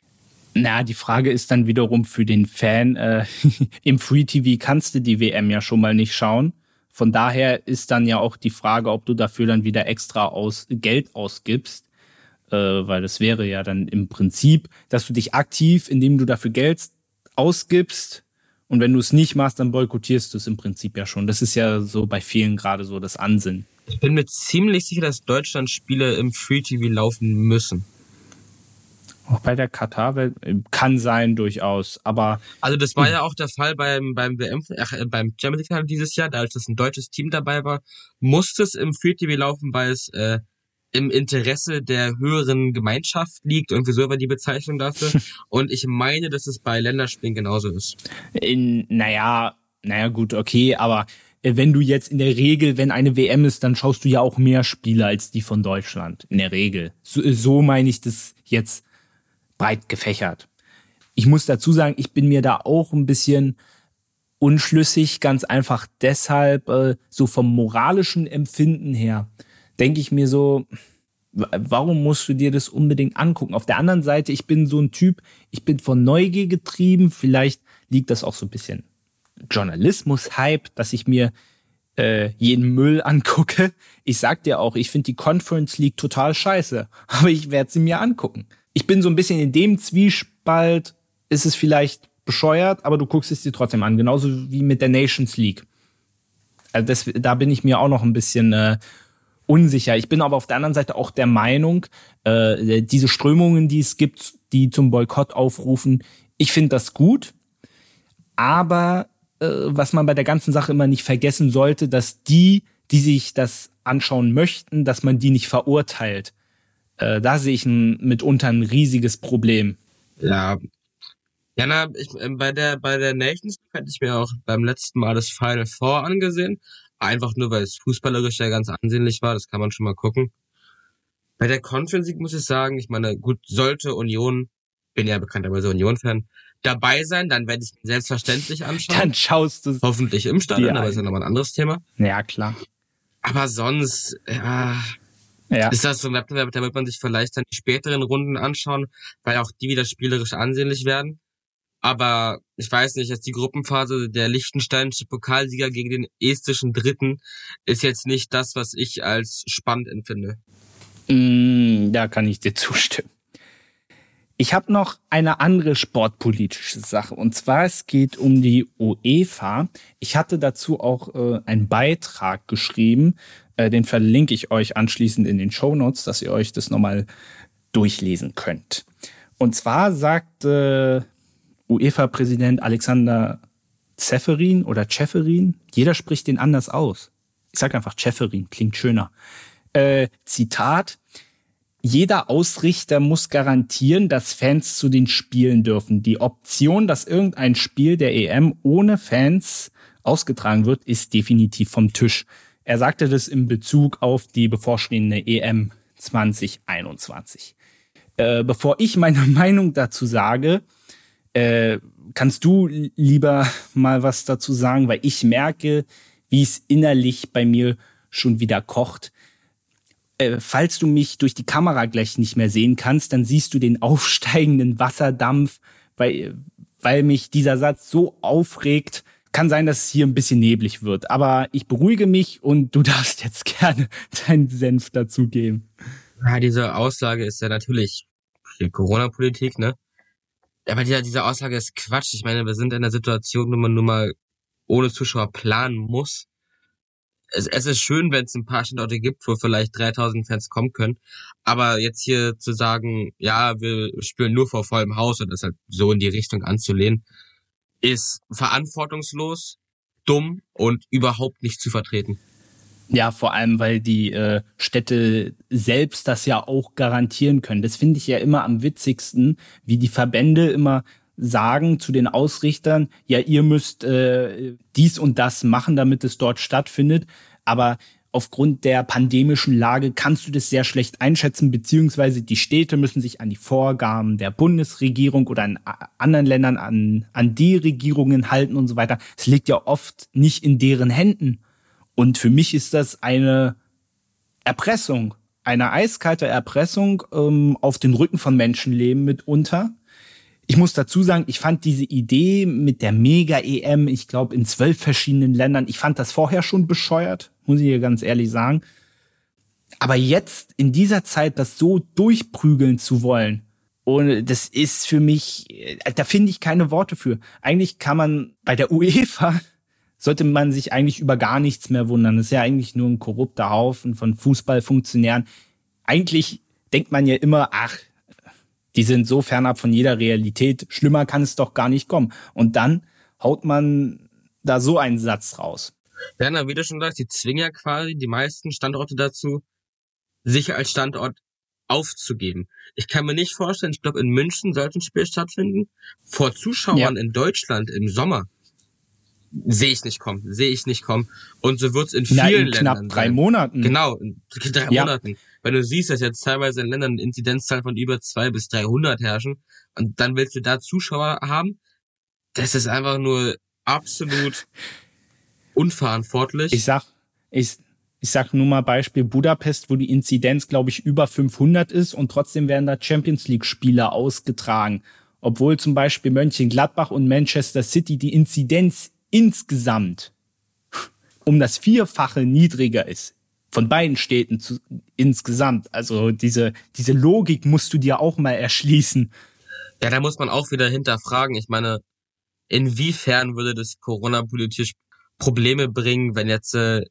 Na, die Frage ist dann wiederum für den Fan, äh, im Free TV kannst du die WM ja schon mal nicht schauen. Von daher ist dann ja auch die Frage, ob du dafür dann wieder extra aus Geld ausgibst. Äh, weil das wäre ja dann im Prinzip, dass du dich aktiv, indem du dafür Geld ausgibst, und wenn du es nicht machst, dann boykottierst du es im Prinzip ja schon. Das ist ja so bei vielen gerade so das Ansinnen. Ich bin mir ziemlich sicher, dass Deutschland Spiele im Free TV laufen müssen. Auch bei der Katar kann sein durchaus, aber also das war ja auch der Fall beim beim WM ach, äh, beim Champions League dieses Jahr, da als das ein deutsches Team dabei war, musste es im Free TV laufen, weil es äh, im Interesse der höheren Gemeinschaft liegt. Irgendwie so war die Bezeichnung dafür. Und ich meine, dass es bei Länderspielen genauso ist. In, naja, naja, gut, okay, aber äh, wenn du jetzt in der Regel, wenn eine WM ist, dann schaust du ja auch mehr Spiele als die von Deutschland. In der Regel. So, äh, so meine ich das jetzt breit gefächert. Ich muss dazu sagen, ich bin mir da auch ein bisschen unschlüssig, ganz einfach deshalb, äh, so vom moralischen Empfinden her, denke ich mir so, warum musst du dir das unbedingt angucken? Auf der anderen Seite, ich bin so ein Typ, ich bin von Neugier getrieben, vielleicht liegt das auch so ein bisschen Journalismus-Hype, dass ich mir äh, jeden Müll angucke. Ich sag dir auch, ich finde die Conference League total scheiße, aber ich werde sie mir angucken. Ich bin so ein bisschen in dem Zwiespalt, ist es vielleicht bescheuert, aber du guckst es dir trotzdem an, genauso wie mit der Nations League. Also das, da bin ich mir auch noch ein bisschen äh, unsicher. Ich bin aber auf der anderen Seite auch der Meinung, äh, diese Strömungen, die es gibt, die zum Boykott aufrufen, ich finde das gut, aber äh, was man bei der ganzen Sache immer nicht vergessen sollte, dass die, die sich das anschauen möchten, dass man die nicht verurteilt. Äh, da sehe ich ein, mitunter ein riesiges Problem. Ja. Ja, na, ich, äh, bei der bei der Nations hätte ich mir auch beim letzten Mal das Final Four angesehen. Einfach nur, weil es fußballerisch ja ganz ansehnlich war. Das kann man schon mal gucken. Bei der Conference League muss ich sagen, ich meine, gut, sollte Union, bin ja bekannterweise Union-Fan, dabei sein, dann werde ich selbstverständlich anschauen. Dann schaust du Hoffentlich im Stadion, aber ist ja nochmal ein anderes Thema. Ja, klar. Aber sonst, ja, ja. ist das so ein Wettbewerb, da wird man sich vielleicht dann die späteren Runden anschauen, weil auch die wieder spielerisch ansehnlich werden. Aber ich weiß nicht, jetzt die Gruppenphase der Liechtensteinische Pokalsieger gegen den estischen Dritten ist jetzt nicht das, was ich als spannend empfinde. Mm, da kann ich dir zustimmen. Ich habe noch eine andere sportpolitische Sache und zwar es geht um die UEFA. Ich hatte dazu auch äh, einen Beitrag geschrieben, äh, den verlinke ich euch anschließend in den Show Notes, dass ihr euch das nochmal durchlesen könnt. Und zwar sagte UEFA-Präsident Alexander Zeferin oder Ceferin, jeder spricht den anders aus. Ich sage einfach Ceferin, klingt schöner. Äh, Zitat, jeder Ausrichter muss garantieren, dass Fans zu den Spielen dürfen. Die Option, dass irgendein Spiel der EM ohne Fans ausgetragen wird, ist definitiv vom Tisch. Er sagte das in Bezug auf die bevorstehende EM 2021. Äh, bevor ich meine Meinung dazu sage, äh, kannst du lieber mal was dazu sagen, weil ich merke, wie es innerlich bei mir schon wieder kocht äh, falls du mich durch die Kamera gleich nicht mehr sehen kannst, dann siehst du den aufsteigenden Wasserdampf, weil, weil mich dieser Satz so aufregt. Kann sein, dass es hier ein bisschen neblig wird, aber ich beruhige mich und du darfst jetzt gerne deinen Senf dazugeben. Ja, diese Aussage ist ja natürlich Corona-Politik, ne? Aber diese, diese Aussage ist Quatsch. Ich meine, wir sind in einer Situation, wo man nun mal ohne Zuschauer planen muss es, es ist schön, wenn es ein paar Standorte gibt, wo vielleicht 3000 Fans kommen können. Aber jetzt hier zu sagen, ja, wir spielen nur vor vollem Haus und das halt so in die Richtung anzulehnen, ist verantwortungslos, dumm und überhaupt nicht zu vertreten. Ja, vor allem, weil die äh, Städte selbst das ja auch garantieren können. Das finde ich ja immer am witzigsten, wie die Verbände immer sagen zu den Ausrichtern, ja, ihr müsst äh, dies und das machen, damit es dort stattfindet. Aber aufgrund der pandemischen Lage kannst du das sehr schlecht einschätzen, beziehungsweise die Städte müssen sich an die Vorgaben der Bundesregierung oder in anderen Ländern an, an die Regierungen halten und so weiter. Es liegt ja oft nicht in deren Händen. Und für mich ist das eine Erpressung, eine eiskalte Erpressung ähm, auf den Rücken von Menschenleben mitunter. Ich muss dazu sagen, ich fand diese Idee mit der Mega-EM, ich glaube in zwölf verschiedenen Ländern, ich fand das vorher schon bescheuert, muss ich hier ganz ehrlich sagen. Aber jetzt in dieser Zeit das so durchprügeln zu wollen, und das ist für mich, da finde ich keine Worte für. Eigentlich kann man bei der UEFA sollte man sich eigentlich über gar nichts mehr wundern. Das ist ja eigentlich nur ein korrupter Haufen von Fußballfunktionären. Eigentlich denkt man ja immer, ach, die sind so fernab von jeder Realität. Schlimmer kann es doch gar nicht kommen. Und dann haut man da so einen Satz raus. Na, wie du schon sagst, die zwingen ja quasi die meisten Standorte dazu, sich als Standort aufzugeben. Ich kann mir nicht vorstellen, ich glaube, in München sollte ein Spiel stattfinden. Vor Zuschauern ja. in Deutschland im Sommer sehe ich nicht kommen, sehe ich nicht kommen. Und so wird es in vielen Na, in knapp Ländern drei sein. Monaten. Genau, in drei ja. Monaten. Weil du siehst, dass jetzt teilweise in Ländern Inzidenzzahlen von über zwei bis 300 herrschen und dann willst du da Zuschauer haben. Das ist einfach nur absolut unverantwortlich. Ich sag, ich, ich sag nur mal Beispiel Budapest, wo die Inzidenz, glaube ich, über 500 ist und trotzdem werden da Champions League Spiele ausgetragen. obwohl zum Beispiel Mönchengladbach und Manchester City die Inzidenz insgesamt um das Vierfache niedriger ist. Von beiden Städten zu, insgesamt. Also diese, diese Logik musst du dir auch mal erschließen. Ja, da muss man auch wieder hinterfragen. Ich meine, inwiefern würde das Corona-politisch Probleme bringen, wenn jetzt äh,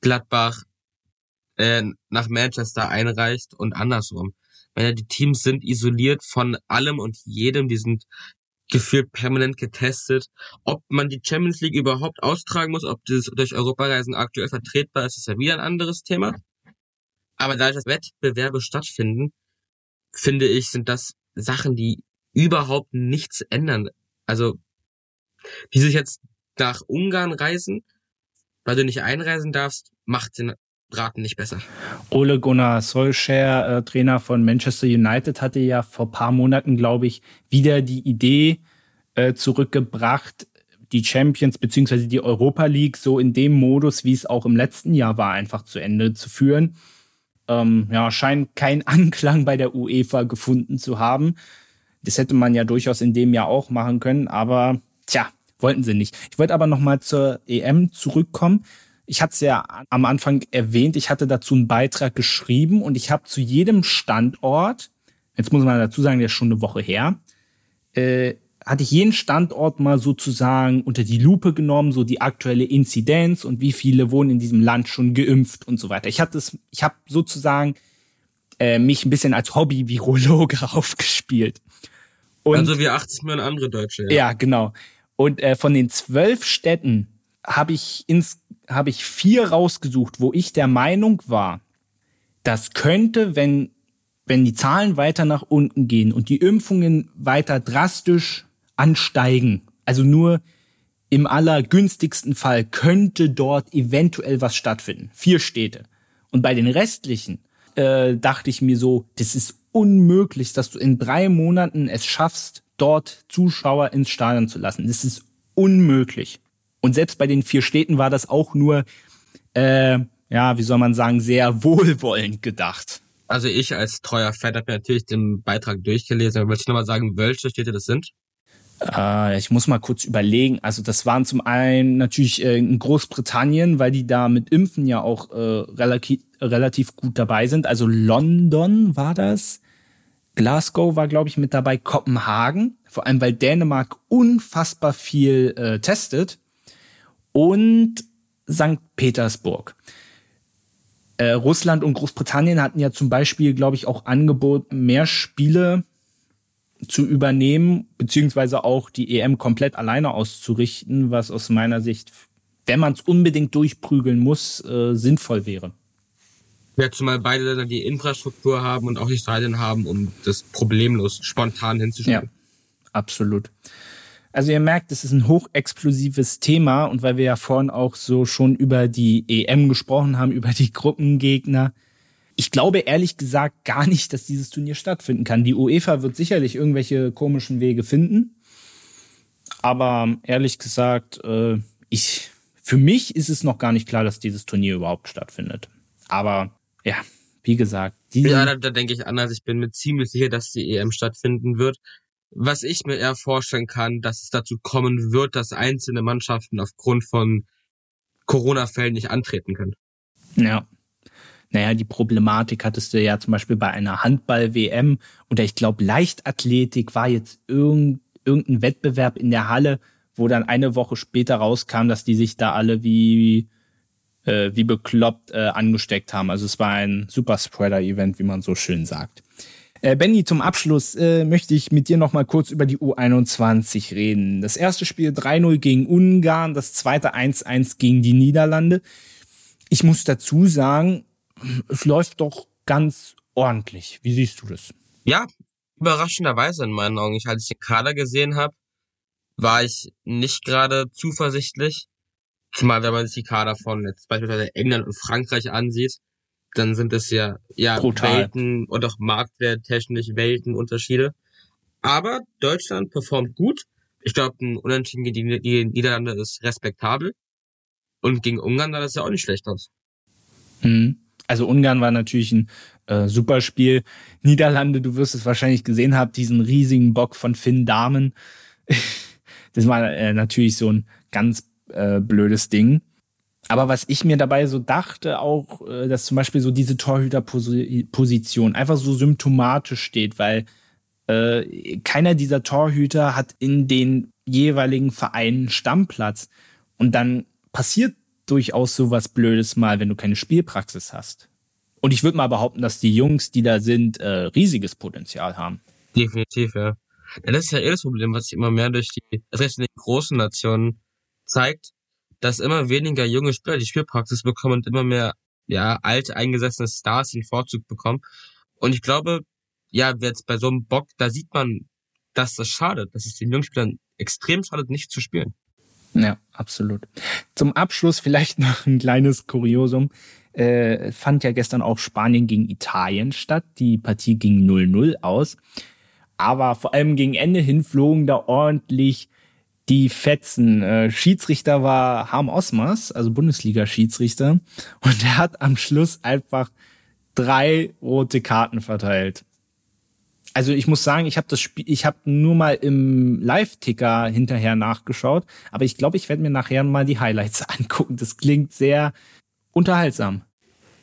Gladbach äh, nach Manchester einreicht und andersrum. Wenn ja, die Teams sind isoliert von allem und jedem, die sind gefühlt permanent getestet. Ob man die Champions League überhaupt austragen muss, ob das durch Europareisen aktuell vertretbar ist, ist ja wieder ein anderes Thema. Aber da dass Wettbewerbe stattfinden, finde ich, sind das Sachen, die überhaupt nichts ändern. Also, die sich jetzt nach Ungarn reisen, weil du nicht einreisen darfst, macht den Braten nicht besser. Ole Gunnar Solskjaer, äh, Trainer von Manchester United, hatte ja vor paar Monaten, glaube ich, wieder die Idee äh, zurückgebracht, die Champions beziehungsweise die Europa League so in dem Modus, wie es auch im letzten Jahr war, einfach zu Ende zu führen. Ähm, ja, scheint kein Anklang bei der UEFA gefunden zu haben. Das hätte man ja durchaus in dem Jahr auch machen können, aber tja, wollten sie nicht. Ich wollte aber noch mal zur EM zurückkommen. Ich hatte es ja am Anfang erwähnt, ich hatte dazu einen Beitrag geschrieben und ich habe zu jedem Standort, jetzt muss man dazu sagen, der ist schon eine Woche her, äh, hatte ich jeden Standort mal sozusagen unter die Lupe genommen, so die aktuelle Inzidenz und wie viele wohnen in diesem Land schon geimpft und so weiter. Ich hatte es, ich habe sozusagen äh, mich ein bisschen als Hobby-Virologe aufgespielt. Und, also wie 80 Millionen andere Deutsche. Ja, ja genau. Und äh, von den zwölf Städten habe ich ins habe ich vier rausgesucht, wo ich der Meinung war, das könnte, wenn wenn die Zahlen weiter nach unten gehen und die Impfungen weiter drastisch ansteigen, also nur im allergünstigsten Fall könnte dort eventuell was stattfinden. Vier Städte. Und bei den restlichen äh, dachte ich mir so, das ist unmöglich, dass du in drei Monaten es schaffst, dort Zuschauer ins Stadion zu lassen. Das ist unmöglich. Und selbst bei den vier Städten war das auch nur, äh, ja, wie soll man sagen, sehr wohlwollend gedacht. Also ich als treuer Fan habe mir natürlich den Beitrag durchgelesen. Aber Willst du nochmal sagen, welche Städte das sind? Äh, ich muss mal kurz überlegen. Also das waren zum einen natürlich äh, in Großbritannien, weil die da mit Impfen ja auch äh, relativ, relativ gut dabei sind. Also London war das. Glasgow war, glaube ich, mit dabei. Kopenhagen, vor allem weil Dänemark unfassbar viel äh, testet und St. Petersburg. Äh, Russland und Großbritannien hatten ja zum Beispiel, glaube ich, auch angeboten, mehr Spiele zu übernehmen, beziehungsweise auch die EM komplett alleine auszurichten, was aus meiner Sicht, wenn man es unbedingt durchprügeln muss, äh, sinnvoll wäre. Ja, zumal beide Länder die Infrastruktur haben und auch die Stadien haben, um das problemlos spontan hinzustellen. Ja, absolut. Also ihr merkt, es ist ein hochexplosives Thema und weil wir ja vorhin auch so schon über die EM gesprochen haben, über die Gruppengegner. Ich glaube ehrlich gesagt gar nicht, dass dieses Turnier stattfinden kann. Die UEFA wird sicherlich irgendwelche komischen Wege finden. Aber ehrlich gesagt, äh, ich, für mich ist es noch gar nicht klar, dass dieses Turnier überhaupt stattfindet. Aber ja, wie gesagt. Ja, da, da denke ich anders. Ich bin mir ziemlich sicher, dass die EM stattfinden wird. Was ich mir eher vorstellen kann, dass es dazu kommen wird, dass einzelne Mannschaften aufgrund von Corona-Fällen nicht antreten können. Ja. Naja, die Problematik hattest du ja zum Beispiel bei einer Handball-WM oder ich glaube Leichtathletik war jetzt irgend, irgendein Wettbewerb in der Halle, wo dann eine Woche später rauskam, dass die sich da alle wie äh, wie bekloppt äh, angesteckt haben. Also es war ein Superspreader-Event, wie man so schön sagt. Äh, Benny, zum Abschluss äh, möchte ich mit dir noch mal kurz über die U21 reden. Das erste Spiel 3-0 gegen Ungarn, das zweite 1-1 gegen die Niederlande. Ich muss dazu sagen, es läuft doch ganz ordentlich. Wie siehst du das? Ja, überraschenderweise in meinen Augen. Ich, als ich den Kader gesehen habe, war ich nicht gerade zuversichtlich. Zumal, wenn man sich die Kader von jetzt beispielsweise England und Frankreich ansieht, dann sind es ja, ja Brutal. Welten und auch marktwerttechnisch Weltenunterschiede. Aber Deutschland performt gut. Ich glaube, ein Unentschieden gegen die Niederlande ist respektabel. Und gegen Ungarn sah das ja auch nicht schlecht aus. Hm. Also Ungarn war natürlich ein Äh, super Spiel. Niederlande, du wirst es wahrscheinlich gesehen haben, diesen riesigen Bock von Finn Damen. das war äh, natürlich so ein ganz äh, blödes Ding. Aber was ich mir dabei so dachte, auch, äh, dass zum Beispiel so diese Torhüterposition einfach so symptomatisch steht, weil äh, keiner dieser Torhüter hat in den jeweiligen Vereinen Stammplatz. Und dann passiert durchaus sowas Blödes mal, wenn du keine Spielpraxis hast. Und ich würde mal behaupten, dass die Jungs, die da sind, äh, riesiges Potenzial haben. Definitiv, ja. ja. Das ist ja eh das Problem, was sich immer mehr durch die, das heißt in den großen Nationen zeigt, dass immer weniger junge Spieler die Spielpraxis bekommen und immer mehr, ja, alte, eingesessene Stars den Vorzug bekommen. Und ich glaube, ja, jetzt bei so einem Bock, da sieht man, dass das schadet, dass es den jungen Spielern extrem schadet, nicht zu spielen. Ja, absolut. Zum Abschluss vielleicht noch ein kleines Kuriosum. Äh, fand ja gestern auch Spanien gegen Italien statt. Die Partie ging 0-0 aus. Aber vor allem gegen Ende hin flogen da ordentlich die Fetzen. Äh, Schiedsrichter war Harm Osmers, also Bundesliga-Schiedsrichter. Und der hat am Schluss einfach drei rote Karten verteilt also ich muss sagen, ich habe das Spiel, ich habe nur mal im Live-Ticker hinterher nachgeschaut, aber ich glaube, ich werde mir nachher mal die Highlights angucken. Das klingt sehr unterhaltsam.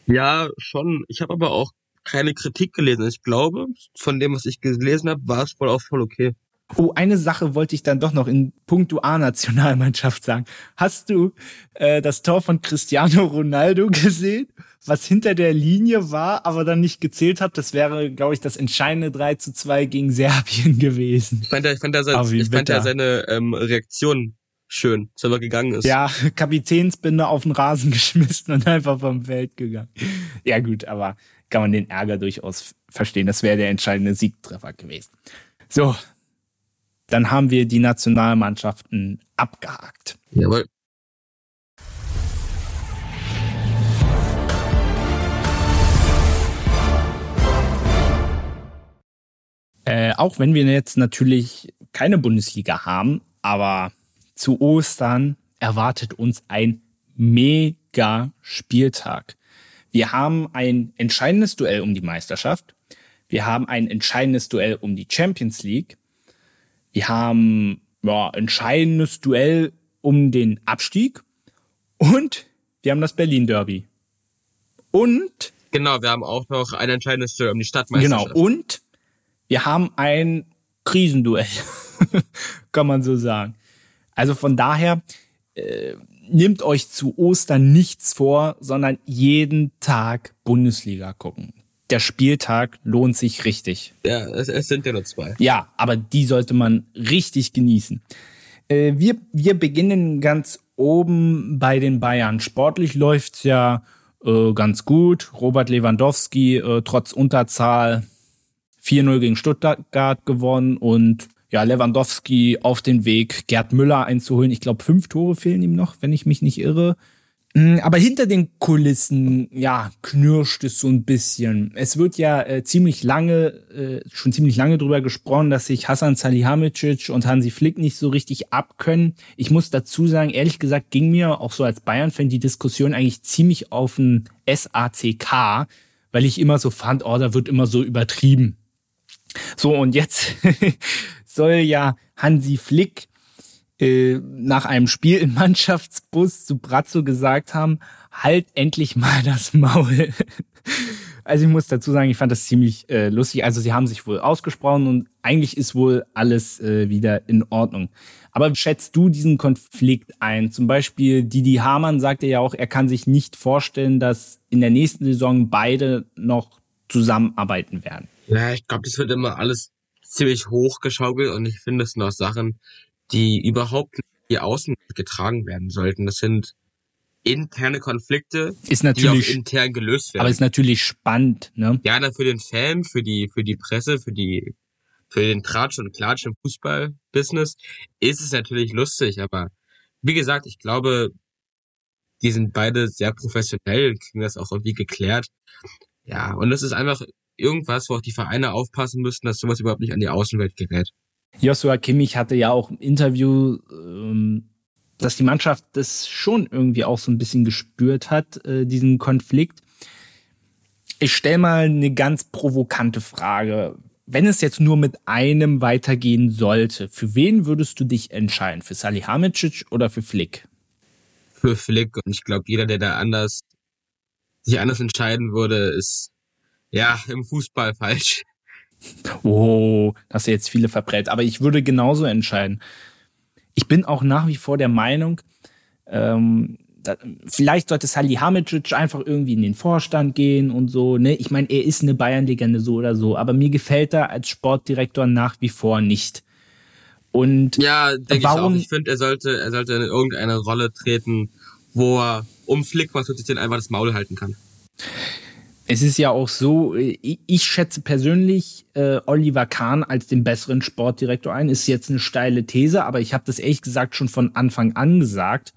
Ja, schon. Ich habe aber auch keine Kritik gelesen. Ich glaube, von dem, was ich gelesen habe, war es wohl auch voll okay. Oh, eine Sache wollte ich dann doch noch in puncto A-Nationalmannschaft sagen. Hast du äh, das Tor von Cristiano Ronaldo gesehen? was hinter der Linie war, aber dann nicht gezählt hat. Das wäre, glaube ich, das entscheidende 3 zu 2 gegen Serbien gewesen. Ich fand, ich fand, seine, oh, ich fand ja seine ähm, Reaktion schön, dass er gegangen ist. Ja, Kapitänsbinde auf den Rasen geschmissen und einfach vom Feld gegangen. Ja gut, aber kann man den Ärger durchaus verstehen. Das wäre der entscheidende Siegtreffer gewesen. So, dann haben wir die Nationalmannschaften abgehakt. Jawohl. Äh, auch wenn wir jetzt natürlich keine Bundesliga haben, aber zu Ostern erwartet uns ein mega Spieltag. Wir haben ein entscheidendes Duell um die Meisterschaft. Wir haben ein entscheidendes Duell um die Champions League. Wir haben ja, entscheidendes Duell um den Abstieg. Und wir haben das Berlin Derby. Und genau, wir haben auch noch ein entscheidendes Duell um die Stadtmeisterschaft. Genau, und wir haben ein Krisenduell, kann man so sagen. Also von daher, äh, nehmt euch zu Ostern nichts vor, sondern jeden Tag Bundesliga gucken. Der Spieltag lohnt sich richtig. Ja, es, es sind ja nur zwei. Ja, aber die sollte man richtig genießen. Äh, wir, wir beginnen ganz oben bei den Bayern. Sportlich läuft's ja äh, ganz gut. Robert Lewandowski äh, trotz Unterzahl 4-0 gegen Stuttgart gewonnen und ja, Lewandowski auf den Weg, Gerd Müller einzuholen. Ich glaube, fünf Tore fehlen ihm noch, wenn ich mich nicht irre. Mm, aber hinter den Kulissen, ja, knirscht es so ein bisschen. Es wird ja äh, ziemlich lange, äh, schon ziemlich lange drüber gesprochen, dass sich Hassan Salihamidzic und Hansi Flick nicht so richtig abkönnen. Ich muss dazu sagen, ehrlich gesagt, ging mir auch so als Bayern-Fan die Diskussion eigentlich ziemlich auf den SACK, weil ich immer so fand, oh, da wird immer so übertrieben. So, und jetzt soll ja Hansi Flick äh, nach einem Spiel im Mannschaftsbus zu Brazzo gesagt haben, halt endlich mal das Maul. also ich muss dazu sagen, ich fand das ziemlich äh, lustig. Also sie haben sich wohl ausgesprochen und eigentlich ist wohl alles äh, wieder in Ordnung. Aber schätzt du diesen Konflikt ein? Zum Beispiel Didi Hamann sagte ja auch, er kann sich nicht vorstellen, dass in der nächsten Saison beide noch zusammenarbeiten werden. Ja, ich glaube, das wird immer alles ziemlich hochgeschaukelt und ich finde, es sind auch Sachen, die überhaupt nicht die außen getragen werden sollten. Das sind interne Konflikte, ist natürlich, die auch intern gelöst werden. Aber ist natürlich spannend, ne? Ja, dann für den Fan, für die, für die Presse, für die, für den Tratsch und Klatsch im Fußballbusiness ist es natürlich lustig, aber wie gesagt, ich glaube, die sind beide sehr professionell, kriegen das auch irgendwie geklärt. Ja, und es ist einfach irgendwas, wo auch die Vereine aufpassen müssen, dass sowas überhaupt nicht an die Außenwelt gerät. Joshua Kimmich hatte ja auch im Interview, ähm, dass die Mannschaft das schon irgendwie auch so ein bisschen gespürt hat, äh, diesen Konflikt. Ich stelle mal eine ganz provokante Frage. Wenn es jetzt nur mit einem weitergehen sollte, für wen würdest du dich entscheiden? Für Salihamidzic oder für Flick? Für Flick. Und ich glaube, jeder, der da anders sich anders entscheiden würde, ist ja im Fußball falsch. Oh, das hast du jetzt viele verprellt. Aber ich würde genauso entscheiden. Ich bin auch nach wie vor der Meinung, ähm, da, vielleicht sollte Salihamidzic einfach irgendwie in den Vorstand gehen und so. Ne? Ich meine, er ist eine Bayern-Legende so oder so, aber mir gefällt er als Sportdirektor nach wie vor nicht. Und ja, denke ich auch. Ich finde, er sollte, er sollte in irgendeine Rolle treten, wo er um Flick mal so einfach das Maul halten kann es ist ja auch so, ich schätze persönlich äh, Oliver Kahn als den besseren Sportdirektor ein. Ist jetzt eine steile These, aber ich habe das ehrlich gesagt schon von Anfang an gesagt.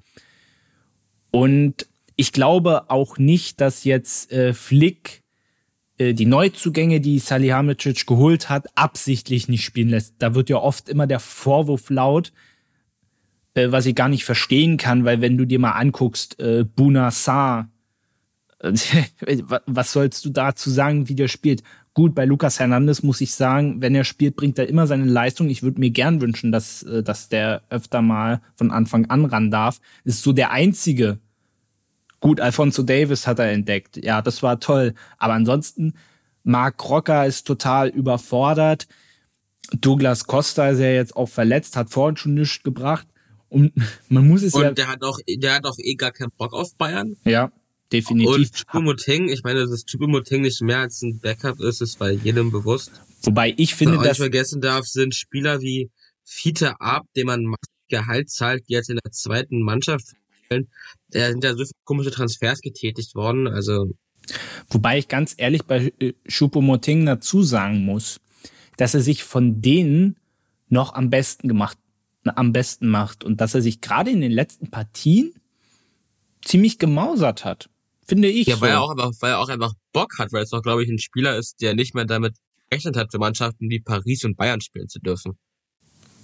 Und ich glaube auch nicht, dass jetzt äh, Flick äh, die Neuzugänge, die Salihamidzic geholt hat, absichtlich nicht spielen lässt. Da wird ja oft immer der Vorwurf laut, äh, was ich gar nicht verstehen kann, weil wenn du dir mal anguckst, äh, Buna Sarr, was sollst du dazu sagen, wie der spielt? Gut, bei Lucas Hernandez muss ich sagen, wenn er spielt, bringt er immer seine Leistung. Ich würde mir gern wünschen, dass, äh, dass der öfter mal von Anfang an ran darf. Ist so der einzige. Gut, Alfonso Davis hat er entdeckt. Ja, das war toll. Aber ansonsten, Mark Rocker ist total überfordert. Douglas Costa ist ja jetzt auch verletzt, hat vorhin schon nichts gebracht. Und man muss es Und ja. Und der hat auch, der hat auch eh gar keinen Bock auf Bayern. Ja definitiv. Und Choupo-Moting, ich meine, dass Choupo-Moting nicht mehr als ein Backup ist, ist bei jedem bewusst. Wobei ich finde, dass... Was ich vergessen darf, sind Spieler wie Fiete Ab, dem man Gehalt zahlt, die jetzt in der zweiten Mannschaft spielen. Da sind ja so viele komische Transfers getätigt worden, also... Wobei ich ganz ehrlich bei Choupo-Moting dazu sagen muss, dass er sich von denen noch am besten gemacht, am besten macht und dass er sich gerade in den letzten Partien ziemlich gemausert hat. Finde ich. Ja, so. weil er auch einfach, weil er auch einfach Bock hat, weil es auch, glaube ich, ein Spieler ist, der nicht mehr damit gerechnet hat, für Mannschaften wie Paris und Bayern spielen zu dürfen.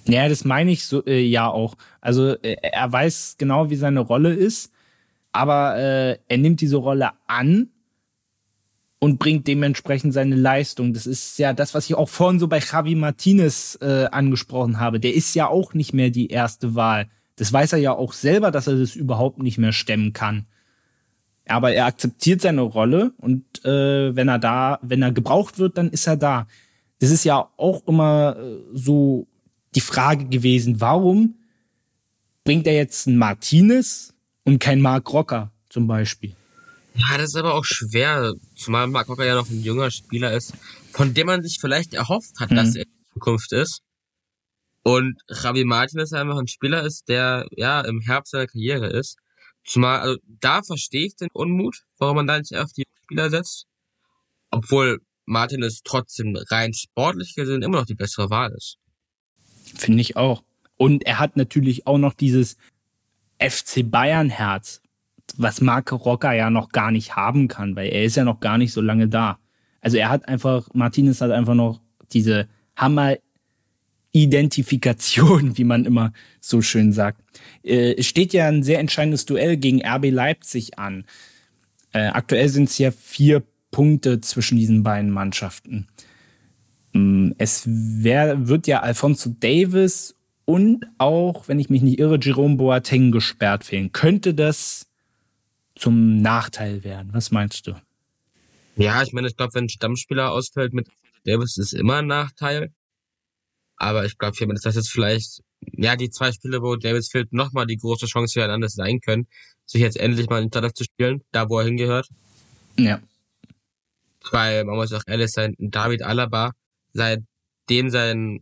Ja, das meine ich so äh, ja auch. Also äh, er weiß genau, wie seine Rolle ist, aber äh, er nimmt diese Rolle an und bringt dementsprechend seine Leistung. Das ist ja das, was ich auch vorhin so bei Javi Martinez äh, angesprochen habe. Der ist ja auch nicht mehr die erste Wahl. Das weiß er ja auch selber, dass er das überhaupt nicht mehr stemmen kann. Aber er akzeptiert seine Rolle und äh, wenn er da, wenn er gebraucht wird, dann ist er da. Das ist ja auch immer äh, so die Frage gewesen, warum bringt er jetzt einen Martinez und kein Mark Rocker zum Beispiel? Ja, das ist aber auch schwer, zumal Mark Rocker ja noch ein junger Spieler ist, von dem man sich vielleicht erhofft hat, mhm. dass er in Zukunft ist. Und Javi Martinez einfach ein Spieler ist, der ja im Herbst seiner Karriere ist. Zumal, also da verstehe ich den Unmut, warum man da nicht auf die Spieler setzt. Obwohl Martinez trotzdem rein sportlich gesehen immer noch die bessere Wahl ist. Finde ich auch. Und er hat natürlich auch noch dieses FC Bayern Herz, was Marco Rocker ja noch gar nicht haben kann, weil er ist ja noch gar nicht so lange da. Also er hat einfach, Martinez hat einfach noch diese Hammer Identifikation, wie man immer so schön sagt. Äh, es steht ja ein sehr entscheidendes Duell gegen RB Leipzig an. Äh, aktuell sind es ja vier Punkte zwischen diesen beiden Mannschaften. Mm, es wär, wird ja Alfonso Davis und auch, wenn ich mich nicht irre, Jerome Boateng gesperrt fehlen. Könnte das zum Nachteil werden? Was meinst du? Ja, ich meine, ich glaube, wenn ein Stammspieler ausfällt mit Davis, ist immer ein Nachteil. Aber ich glaube, dass das jetzt vielleicht, ja, die zwei Spiele, wo Davis fehlt, nochmal die große Chance füreinander sein können, sich jetzt endlich mal in Startup zu spielen, da wo er hingehört. Ja. Weil, man muss auch ehrlich sein, David Alaba, seitdem sein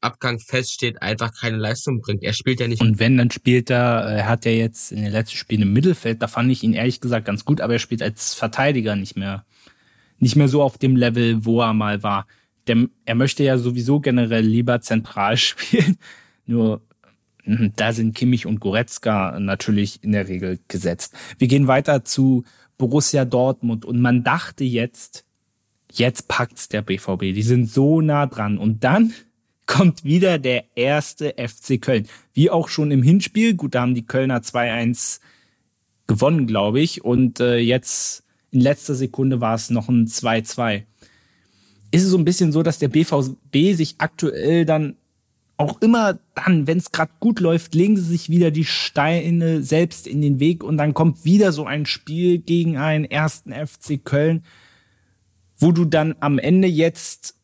Abgang feststeht, einfach keine Leistung bringt. Er spielt ja nicht. Und wenn, dann spielt er, er hat ja jetzt in den letzten Spielen im Mittelfeld, da fand ich ihn ehrlich gesagt ganz gut, aber er spielt als Verteidiger nicht mehr, nicht mehr so auf dem Level, wo er mal war der, er möchte ja sowieso generell lieber zentral spielen. Nur hm, da sind Kimmich und Goretzka natürlich in der Regel gesetzt. Wir gehen weiter zu Borussia Dortmund und man dachte jetzt, jetzt packt's der BVB. Die sind so nah dran und dann kommt wieder der erste FC Köln. Wie auch schon im Hinspiel. Gut, da haben die Kölner 2-1 gewonnen, glaube ich. Und äh, jetzt in letzter Sekunde war es noch ein 2-2. Ist es so ein bisschen so, dass der BVB sich aktuell dann auch immer dann, wenn es gerade gut läuft, legen sie sich wieder die Steine selbst in den Weg und dann kommt wieder so ein Spiel gegen einen ersten FC Köln, wo du dann am Ende jetzt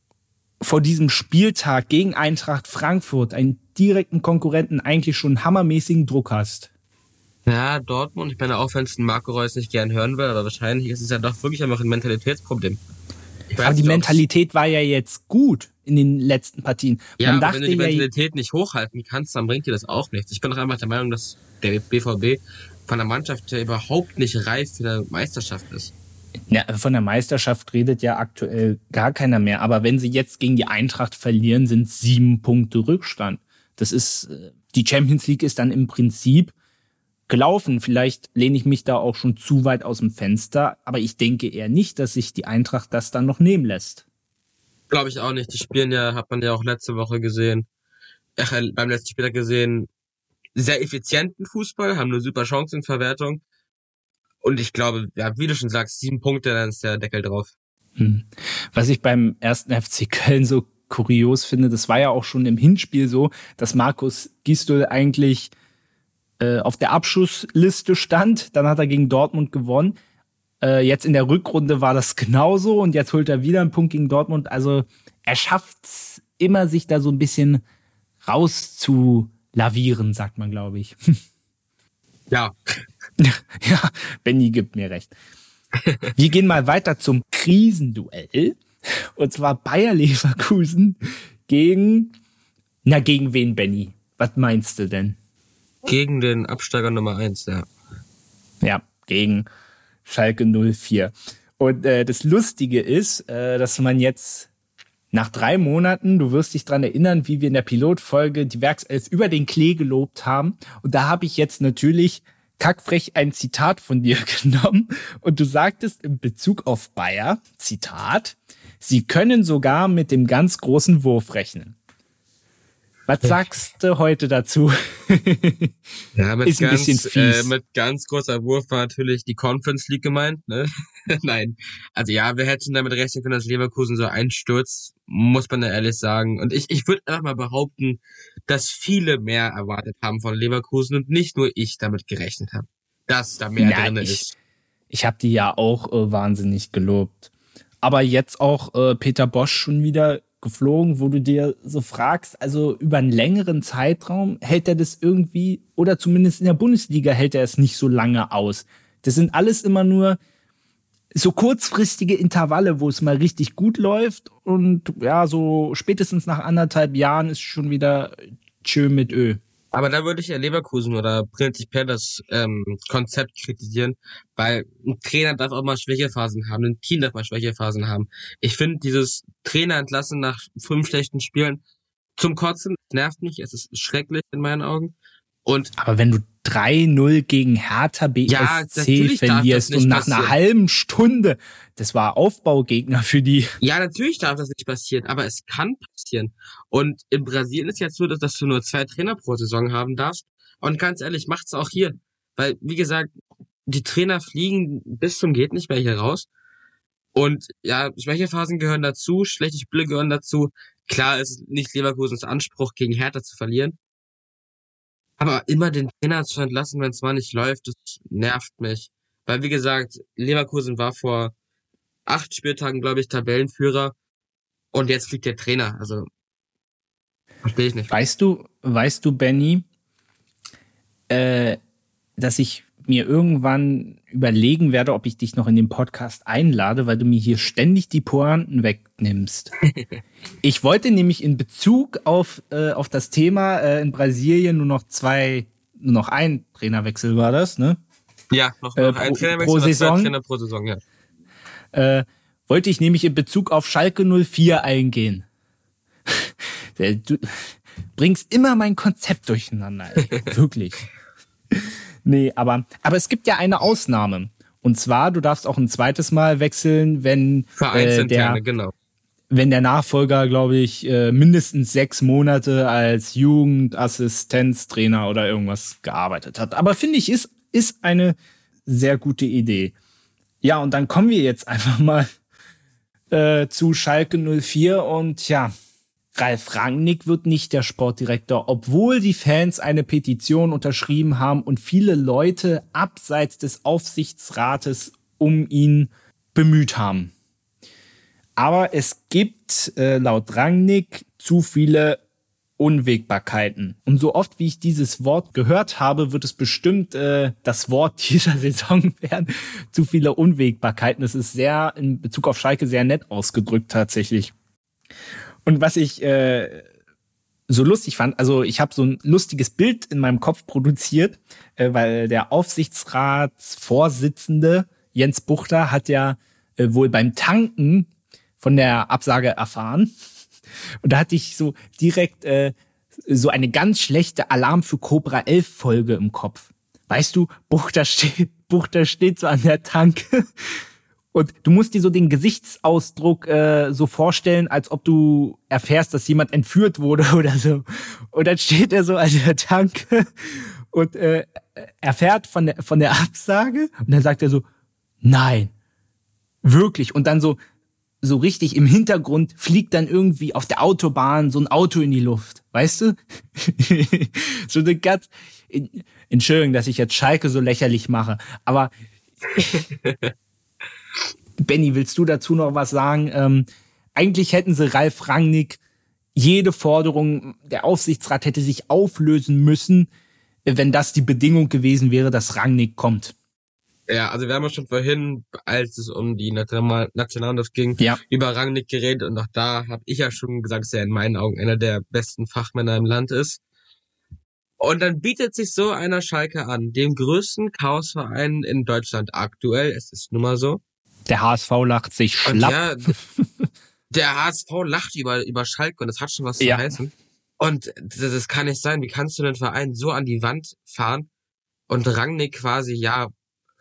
vor diesem Spieltag gegen Eintracht Frankfurt, einen direkten Konkurrenten, eigentlich schon hammermäßigen Druck hast. Ja, Dortmund, ich meine, auch wenn es Marco Reus nicht gern hören will, aber wahrscheinlich ist es ja doch wirklich einfach ein Mentalitätsproblem. Aber die Mentalität war ja jetzt gut in den letzten Partien. Ja, Man aber wenn du die Mentalität nicht hochhalten kannst, dann bringt dir das auch nichts. Ich bin doch einfach der Meinung, dass der BVB von der Mannschaft ja überhaupt nicht reif für eine Meisterschaft ist. Ja, von der Meisterschaft redet ja aktuell gar keiner mehr. Aber wenn sie jetzt gegen die Eintracht verlieren, sind sieben Punkte Rückstand. Das ist, äh, die Champions League ist dann im Prinzip gelaufen. Vielleicht lehne ich mich da auch schon zu weit aus dem Fenster, aber ich denke eher nicht, dass sich die Eintracht das dann noch nehmen lässt. Glaube ich auch nicht. Die spielen ja, hat man ja auch letzte Woche gesehen, äh, beim letzten Spieltag gesehen, sehr effizienten Fußball, haben eine super Chancenverwertung. Und ich glaube, ja, wie du schon sagst, sieben Punkte, dann ist der Deckel drauf. Hm. Was ich beim ersten FC Köln so kurios finde, das war ja auch schon im Hinspiel so, dass Markus Gisdol eigentlich äh, auf der Abschussliste stand. Dann hat er gegen Dortmund gewonnen. Äh, jetzt in der Rückrunde war das genauso und jetzt holt er wieder einen Punkt gegen Dortmund. Also er schafft immer, sich da so ein bisschen rauszulavieren, sagt man, glaube ich. Ja. ja, Benny gibt mir recht. Wir gehen mal weiter zum Krisenduell. Und zwar Bayer Leverkusen gegen, na, gegen wen, Benny? Was meinst du denn? Gegen den Absteiger Nummer eins, ja. Ja, gegen Schalke 04. Und äh, das Lustige ist, äh, dass man jetzt nach drei Monaten, du wirst dich dran erinnern, wie wir in der Pilotfolge die Werkself über den Klee gelobt haben. Und da habe ich jetzt natürlich kackfrech ein Zitat von dir genommen. Und du sagtest in Bezug auf Bayer, Zitat, sie können sogar mit dem ganz großen Wurf rechnen. Was sagst du heute dazu? ja, mit Ist ein ganz, bisschen fies. Äh, mit ganz großer Wurf war natürlich die Conference League gemeint. Ne? Nein, also ja, wir hätten damit rechnen können, dass Leverkusen so einstürzt, muss man ja ehrlich sagen. Und ich, ich würde einfach mal behaupten, dass viele mehr erwartet haben von Leverkusen und nicht nur ich damit gerechnet habe, dass da mehr Nein, drin ich, ist. Ich habe die ja auch äh, wahnsinnig gelobt. Aber jetzt auch äh, Peter Bosch schon wieder geflogen, wo du dir so fragst, also über einen längeren Zeitraum hält er das irgendwie, oder zumindest in der Bundesliga hält er es nicht so lange aus. Das sind alles immer nur so kurzfristige Intervalle, wo es mal richtig gut läuft und ja, so spätestens nach anderthalb Jahren ist schon wieder tschö mit Ö. Aber da würde ich ja Leverkusen oder prinzipiell das ähm, Konzept kritisieren, weil ein Trainer darf auch mal Schwächephasen haben, ein Team darf mal Schwächephasen haben. Ich finde dieses Trainer entlassen nach fünf schlechten Spielen zum Kotzen nervt mich, es ist schrecklich in meinen Augen. Und aber wenn du 3-0 gegen Hertha BSC ja, verlierst und nach passieren. einer halben Stunde, das war Aufbaugegner für die. Ja, natürlich darf das nicht passieren, aber es kann passieren. Und in Brasilien ist jetzt so, dass, dass du nur zwei Trainer pro Saison haben darfst. Und ganz ehrlich, macht's auch hier. Weil, wie gesagt, die Trainer fliegen bis zum geht nicht mehr hier raus. Und ja, Schwächephasen gehören dazu, schlechte Spiele gehören dazu. Klar ist nicht Leverkusens Anspruch, gegen Hertha zu verlieren. Aber immer den Trainer zu entlassen, wenn es mal nicht läuft, das nervt mich. Weil, wie gesagt, Leverkusen war vor acht Spieltagen, glaube ich, Tabellenführer. Und jetzt fliegt der Trainer. Also, verstehe ich nicht. Weißt du, weißt du, Benny, äh, dass ich mir irgendwann überlegen werde, ob ich dich noch in den Podcast einlade, weil du mir hier ständig die Pointen wegnimmst. ich wollte nämlich in Bezug auf, äh, auf das Thema äh, in Brasilien nur noch zwei, nur noch ein Trainerwechsel war das, ne? Ja, noch, noch äh, ein Trainerwechsel pro Saison. Trainer pro Saison, ja. Äh, wollte ich nämlich in Bezug auf Schalke 04 eingehen. du bringst immer mein Konzept durcheinander, wirklich. Nee, aber, aber es gibt ja eine Ausnahme. Und zwar, du darfst auch ein zweites Mal wechseln, wenn äh, der, genau. wenn der Nachfolger, glaube ich, äh, mindestens sechs Monate als Jugendassistenztrainer oder irgendwas gearbeitet hat. Aber finde ich, ist, ist eine sehr gute Idee. Ja, und dann kommen wir jetzt einfach mal äh, zu Schalke 04 und ja, Ralf Rangnick wird nicht der Sportdirektor, obwohl die Fans eine Petition unterschrieben haben und viele Leute abseits des Aufsichtsrates um ihn bemüht haben. Aber es gibt äh, laut Rangnick zu viele Unwägbarkeiten. Und so oft wie ich dieses Wort gehört habe, wird es bestimmt äh, das Wort dieser Saison werden. Zu viele Unwägbarkeiten. Es ist sehr in Bezug auf Schalke sehr nett ausgedrückt tatsächlich. Und was ich äh, so lustig fand, also ich habe so ein lustiges Bild in meinem Kopf produziert, äh, weil der Aufsichtsratsvorsitzende Jens Buchter hat ja äh, wohl beim Tanken von der Absage erfahren und da hatte ich so direkt äh, so eine ganz schlechte Alarm für Cobra 11 Folge im Kopf. Weißt du, Buchter steht, Buchter steht so an der Tanke und du musst dir so den Gesichtsausdruck äh, so vorstellen, als ob du erfährst, dass jemand entführt wurde oder so. Und dann steht er so an der Tanke und äh, erfährt von der, von der Absage und dann sagt er so, nein, wirklich. Und dann so, so richtig im Hintergrund fliegt dann irgendwie auf der Autobahn so ein Auto in die Luft. Weißt du? so eine ganz, Entschuldigung, dass ich jetzt Schalke so lächerlich mache, aber Benny, willst du dazu noch was sagen? Ähm, eigentlich hätten sie Ralf Rangnick jede Forderung, der Aufsichtsrat hätte sich auflösen müssen, wenn das die Bedingung gewesen wäre, dass Rangnick kommt. Ja, also wir haben ja schon vorhin, als es um die Nationalmannschaft ging, ja. über Rangnick geredet und auch da habe ich ja schon gesagt, dass er in meinen Augen einer der besten Fachmänner im Land ist. Und dann bietet sich so einer Schalke an, dem größten Chaosverein in Deutschland aktuell, es ist nun mal so. Der HSV lacht sich schlapp. Ja, der HSV lacht über, über Schalke und das hat schon was ja. zu heißen. Und das, das kann nicht sein. Wie kannst du den Verein so an die Wand fahren und Rangnick quasi, ja,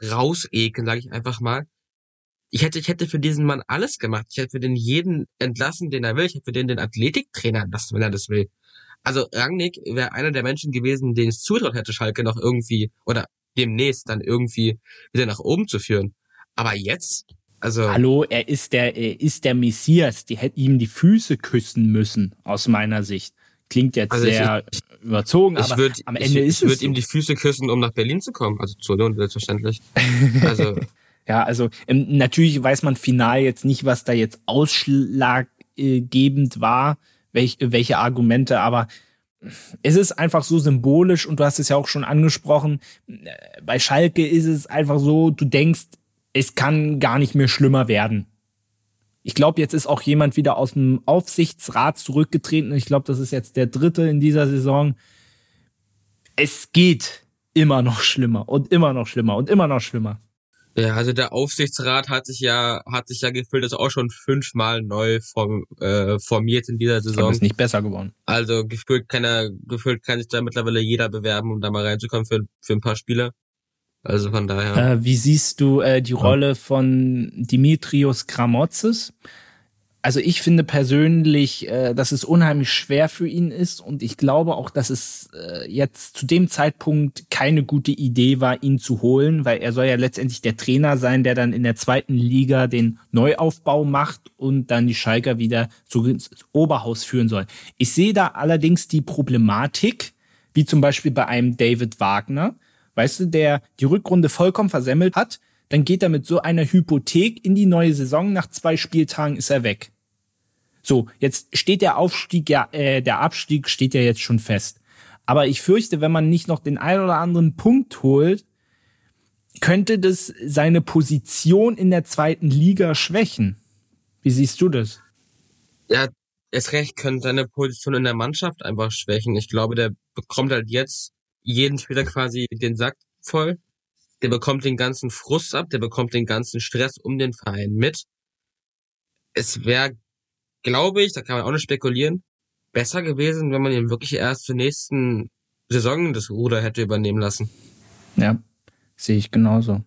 rausekeln, sage ich einfach mal. Ich hätte, ich hätte für diesen Mann alles gemacht. Ich hätte für den jeden entlassen, den er will. Ich hätte für den den Athletiktrainer entlassen, wenn er das will. Also Rangnick wäre einer der Menschen gewesen, denen es zutraut hätte, Schalke noch irgendwie oder demnächst dann irgendwie wieder nach oben zu führen. Aber jetzt, also. Hallo, er ist der, er ist der Messias. Die hätten ihm die Füße küssen müssen, aus meiner Sicht. Klingt jetzt also sehr ich, überzogen, aber würd, am Ende ich, ist ich es. Ich würde ihm die Füße küssen, um nach Berlin zu kommen. Also zur Lohn, selbstverständlich. Also. ja, also ähm, natürlich weiß man final jetzt nicht, was da jetzt ausschlaggebend war, welch, welche Argumente, aber es ist einfach so symbolisch und du hast es ja auch schon angesprochen. Bei Schalke ist es einfach so, du denkst, es kann gar nicht mehr schlimmer werden. Ich glaube, jetzt ist auch jemand wieder aus dem Aufsichtsrat zurückgetreten. Ich glaube, das ist jetzt der dritte in dieser Saison. Es geht immer noch schlimmer und immer noch schlimmer und immer noch schlimmer. Ja, also der Aufsichtsrat hat sich ja hat sich ja gefühlt, ist auch schon fünfmal neu form, äh, formiert in dieser Saison. Aber ist nicht besser geworden. Also gefühlt kann er, gefühlt kann sich da mittlerweile jeder bewerben, um da mal reinzukommen für, für ein paar Spiele. Also von daher. Äh, wie siehst du äh, die Rolle von Dimitrios Kramotzes? Also ich finde persönlich, äh, dass es unheimlich schwer für ihn ist und ich glaube auch, dass es äh, jetzt zu dem Zeitpunkt keine gute Idee war, ihn zu holen, weil er soll ja letztendlich der Trainer sein, der dann in der zweiten Liga den Neuaufbau macht und dann die Schalker wieder zu ins Oberhaus führen soll. Ich sehe da allerdings die Problematik, wie zum Beispiel bei einem David Wagner, weißt du, der die Rückrunde vollkommen versemmelt hat, dann geht er mit so einer Hypothek in die neue Saison. Nach zwei Spieltagen ist er weg. So, jetzt steht der Aufstieg ja, äh, der Abstieg steht ja jetzt schon fest. Aber ich fürchte, wenn man nicht noch den einen oder anderen Punkt holt, könnte das seine Position in der zweiten Liga schwächen. Wie siehst du das? Ja, es recht könnte seine Position in der Mannschaft einfach schwächen. Ich glaube, der bekommt halt jetzt jeden Spieler quasi den Sack voll. Der bekommt den ganzen Frust ab, der bekommt den ganzen Stress um den Verein mit. Es wäre, glaube ich, da kann man auch nicht spekulieren, besser gewesen, wenn man ihn wirklich erst zur nächsten Saison das Ruder hätte übernehmen lassen. Ja, sehe ich genauso.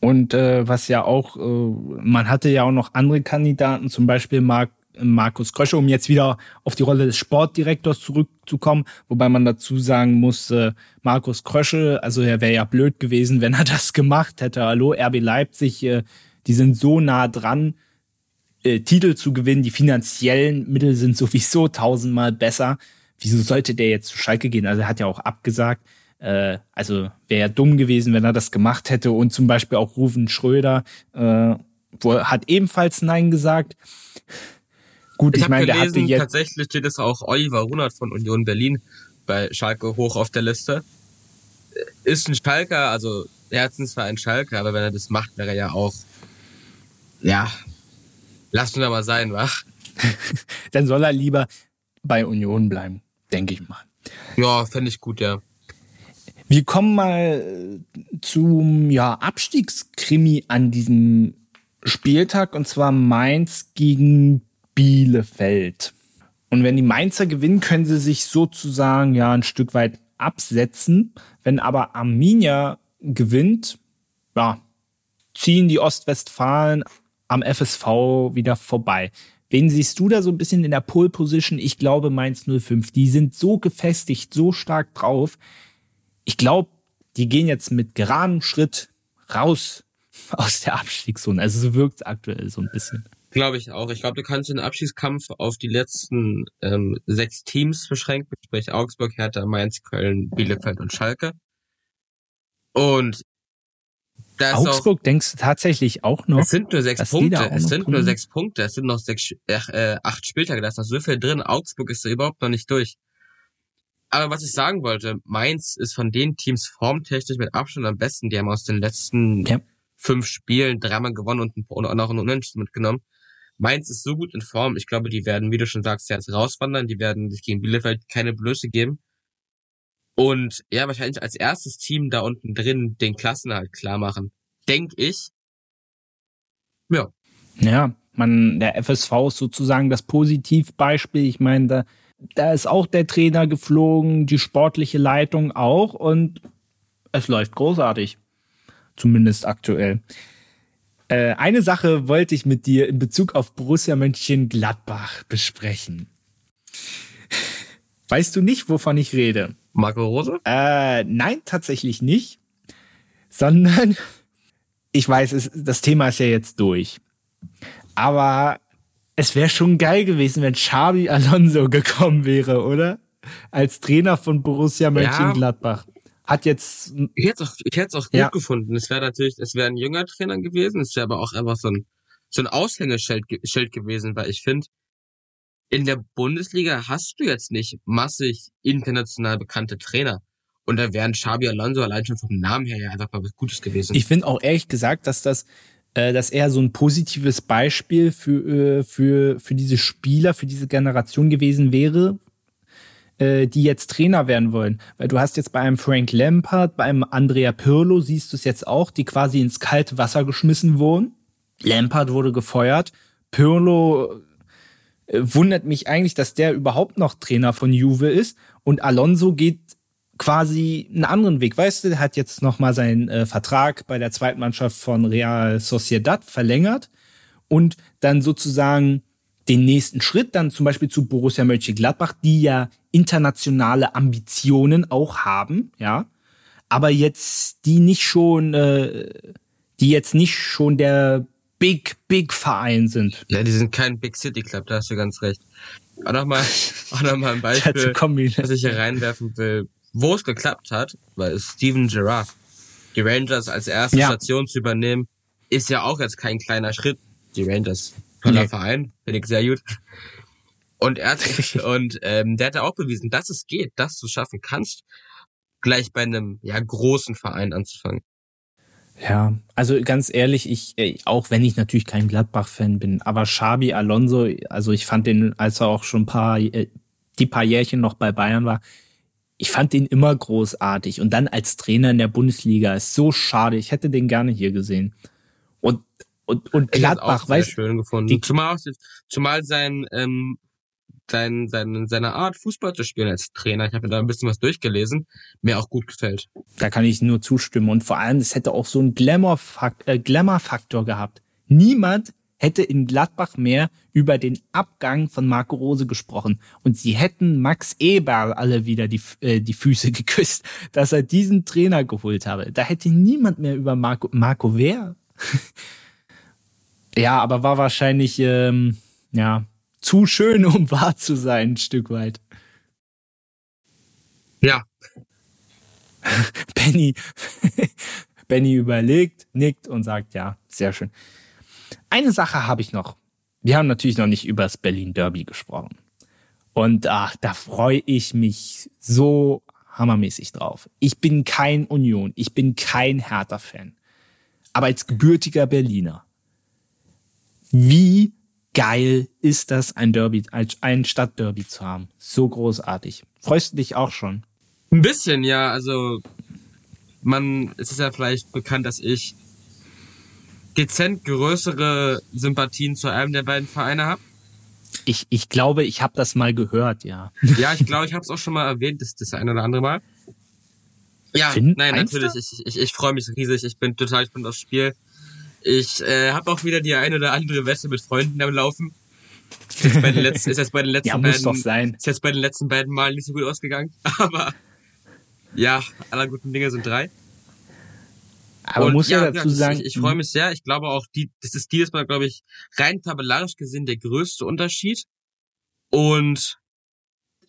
Und äh, was ja auch, äh, man hatte ja auch noch andere Kandidaten, zum Beispiel Marc Markus Krösche, um jetzt wieder auf die Rolle des Sportdirektors zurückzukommen, wobei man dazu sagen muss, äh, Markus Krösche, also er wäre ja blöd gewesen, wenn er das gemacht hätte. Hallo, RB Leipzig, äh, die sind so nah dran, äh, Titel zu gewinnen, die finanziellen Mittel sind sowieso tausendmal besser. Wieso sollte der jetzt zu Schalke gehen? Also er hat ja auch abgesagt. Äh, also wäre ja dumm gewesen, wenn er das gemacht hätte. Und zum Beispiel auch Rufen Schröder äh, hat ebenfalls Nein gesagt. Gut, ich, ich meine, der hatte jetzt tatsächlich steht es auch Oliver Runert von Union Berlin bei Schalke hoch auf der Liste. Ist ein Schalker, also Herzen zwar ein Schalker, aber wenn er das macht, wäre er ja auch ja, lass uns mal sein, wach. Dann soll er lieber bei Union bleiben, denke ich mal. Ja, fände ich gut, ja. Wir kommen mal zum ja, Abstiegskrimi an diesem Spieltag und zwar Mainz gegen Bielefeld. Und wenn die Mainzer gewinnen, können sie sich sozusagen ja ein Stück weit absetzen. Wenn aber Arminia gewinnt, ja, ziehen die Ostwestfalen am FSV wieder vorbei. Wen siehst du da so ein bisschen in der Pole Position? Ich glaube Mainz 05. Die sind so gefestigt, so stark drauf. Ich glaube, die gehen jetzt mit geradem Schritt raus aus der Abstiegszone. Also so wirkt es aktuell so ein bisschen. Glaube ich auch. Ich glaube, du kannst den Abschiedskampf auf die letzten ähm, sechs Teams beschränken, sprich Augsburg, Hertha, Mainz, Köln, Bielefeld und Schalke. Und da Augsburg auch, denkst du tatsächlich auch noch? Es sind nur sechs Punkte. Es sind nur sechs Punkte. Es sind noch sechs, äh, acht Spieltage. Da ist noch so viel drin. Augsburg ist da überhaupt noch nicht durch. Aber was ich sagen wollte, Mainz ist von den Teams formtechnisch mit Abstand am besten. Die haben aus den letzten ja. fünf Spielen dreimal gewonnen und, und auch noch einen Unentschieden mitgenommen. Mainz ist so gut in Form. Ich glaube, die werden, wie du schon sagst, jetzt rauswandern. Die werden sich gegen Bielefeld keine Blöße geben. Und ja, wahrscheinlich als erstes Team da unten drin den Klassenhalt klar machen. Denk ich. Ja. Ja, man, der FSV ist sozusagen das Positivbeispiel. Ich meine, da, da ist auch der Trainer geflogen, die sportliche Leitung auch und es läuft großartig. Zumindest aktuell. Äh, eine Sache wollte ich mit dir in Bezug auf Borussia Mönchengladbach besprechen. Weißt du nicht, wovon ich rede? Marco Rose? Äh, nein, tatsächlich nicht. Sondern, ich weiß, es, das Thema ist ja jetzt durch. Aber es wäre schon geil gewesen, wenn Xabi Alonso gekommen wäre, oder? Als Trainer von Borussia Mönchengladbach. Ja hat jetzt. Ich hätte es auch, ich hätte es auch gut ja. gefunden. Es wäre natürlich, es wäre ein junger Trainer gewesen. Es wäre aber auch einfach so ein, so ein Aushängeschild Schild gewesen, weil ich finde, in der Bundesliga hast du jetzt nicht massig international bekannte Trainer. Und da wären Xabi Alonso allein schon vom Namen her ja einfach mal was Gutes gewesen. Ich finde auch ehrlich gesagt, dass das, äh, dass er so ein positives Beispiel für, äh, für, für diese Spieler, für diese Generation gewesen wäre, äh, die jetzt Trainer werden wollen. Weil du hast jetzt bei einem Frank Lampard, bei einem Andrea Pirlo siehst du es jetzt auch, die quasi ins kalte Wasser geschmissen wurden. Lampard wurde gefeuert. Pirlo äh, wundert mich eigentlich, dass der überhaupt noch Trainer von Juve ist. Und Alonso geht quasi einen anderen Weg. Weißt du, der hat jetzt noch mal seinen äh, Vertrag bei der Zweitmannschaft von Real Sociedad verlängert und dann sozusagen den nächsten Schritt dann zum Beispiel zu Borussia Mönchengladbach, die ja internationale Ambitionen auch haben, ja, aber jetzt die nicht schon, äh, die jetzt nicht schon der Big Big Verein sind. Ja, die sind kein Big City Club, da hast du ganz recht. Auch nochmal, auch noch mal ein Beispiel, was ich hier reinwerfen will, wo es geklappt hat, weil Steven Gerrard, die Rangers als erste ja. Station zu übernehmen, ist ja auch jetzt kein kleiner Schritt. Die Rangers toller nee. Verein, finde ich sehr gut. Und er hat, und ähm, der hat auch bewiesen, dass es geht, dass du schaffen kannst, gleich bei einem ja großen Verein anzufangen. Ja, also ganz ehrlich, ich äh, auch wenn ich natürlich kein Gladbach-Fan bin, aber Xabi Alonso, also ich fand den, als er auch schon ein paar äh, die paar Jährchen noch bei Bayern war, ich fand den immer großartig und dann als Trainer in der Bundesliga ist so schade. Ich hätte den gerne hier gesehen. Und und, Gladbach, weißt schön gefunden. zumal, zumal sein, ähm, sein, sein, seine Art, Fußball zu spielen als Trainer, ich habe mir da ein bisschen was durchgelesen, mir auch gut gefällt. Da kann ich nur zustimmen. Und vor allem, es hätte auch so einen Glamour-Faktor äh, Glamour gehabt. Niemand hätte in Gladbach mehr über den Abgang von Marco Rose gesprochen und sie hätten Max Eberl alle wieder die, äh, die Füße geküsst, dass er diesen Trainer geholt habe. Da hätte niemand mehr über Marco, Marco wer? ja, aber war wahrscheinlich, ähm, ja, zu schön, um wahr zu sein, ein Stück weit. Ja. Benny, Benny überlegt, nickt und sagt, ja, sehr schön. Eine Sache habe ich noch. Wir haben natürlich noch nicht über das Berlin Derby gesprochen. Und ach, da freue ich mich so hammermäßig drauf. Ich bin kein Union, ich bin kein Hertha-Fan. Aber als gebürtiger Berliner, wie geil ist das, ein Derby, ein Stadtderby zu haben? So großartig. Freust du dich auch schon? Ein bisschen, ja. Also man, es ist ja vielleicht bekannt, dass ich dezent größere Sympathien zu einem der beiden Vereine habe. Ich, ich glaube, ich habe das mal gehört, ja. Ja, ich glaube, ich habe es auch schon mal erwähnt, das, das ein oder andere Mal. Ja, Finn, nein, natürlich. Ich, ich, ich freue mich riesig. Ich bin total gespannt aufs Spiel. Ich äh, habe auch wieder die eine oder andere Wette mit Freunden am Laufen. Ist jetzt bei den letzten, ist jetzt bei den letzten ja, beiden, doch sein. Ist jetzt bei den letzten beiden Malen nicht so gut ausgegangen. Aber ja, aller guten Dinge sind drei. Aber und muss ja, ja dazu ja, sagen. Ich, ich freue hm. mich sehr. Ich glaube auch, die, das ist dieses Mal, glaube ich, rein tabellarisch gesehen der größte Unterschied. Und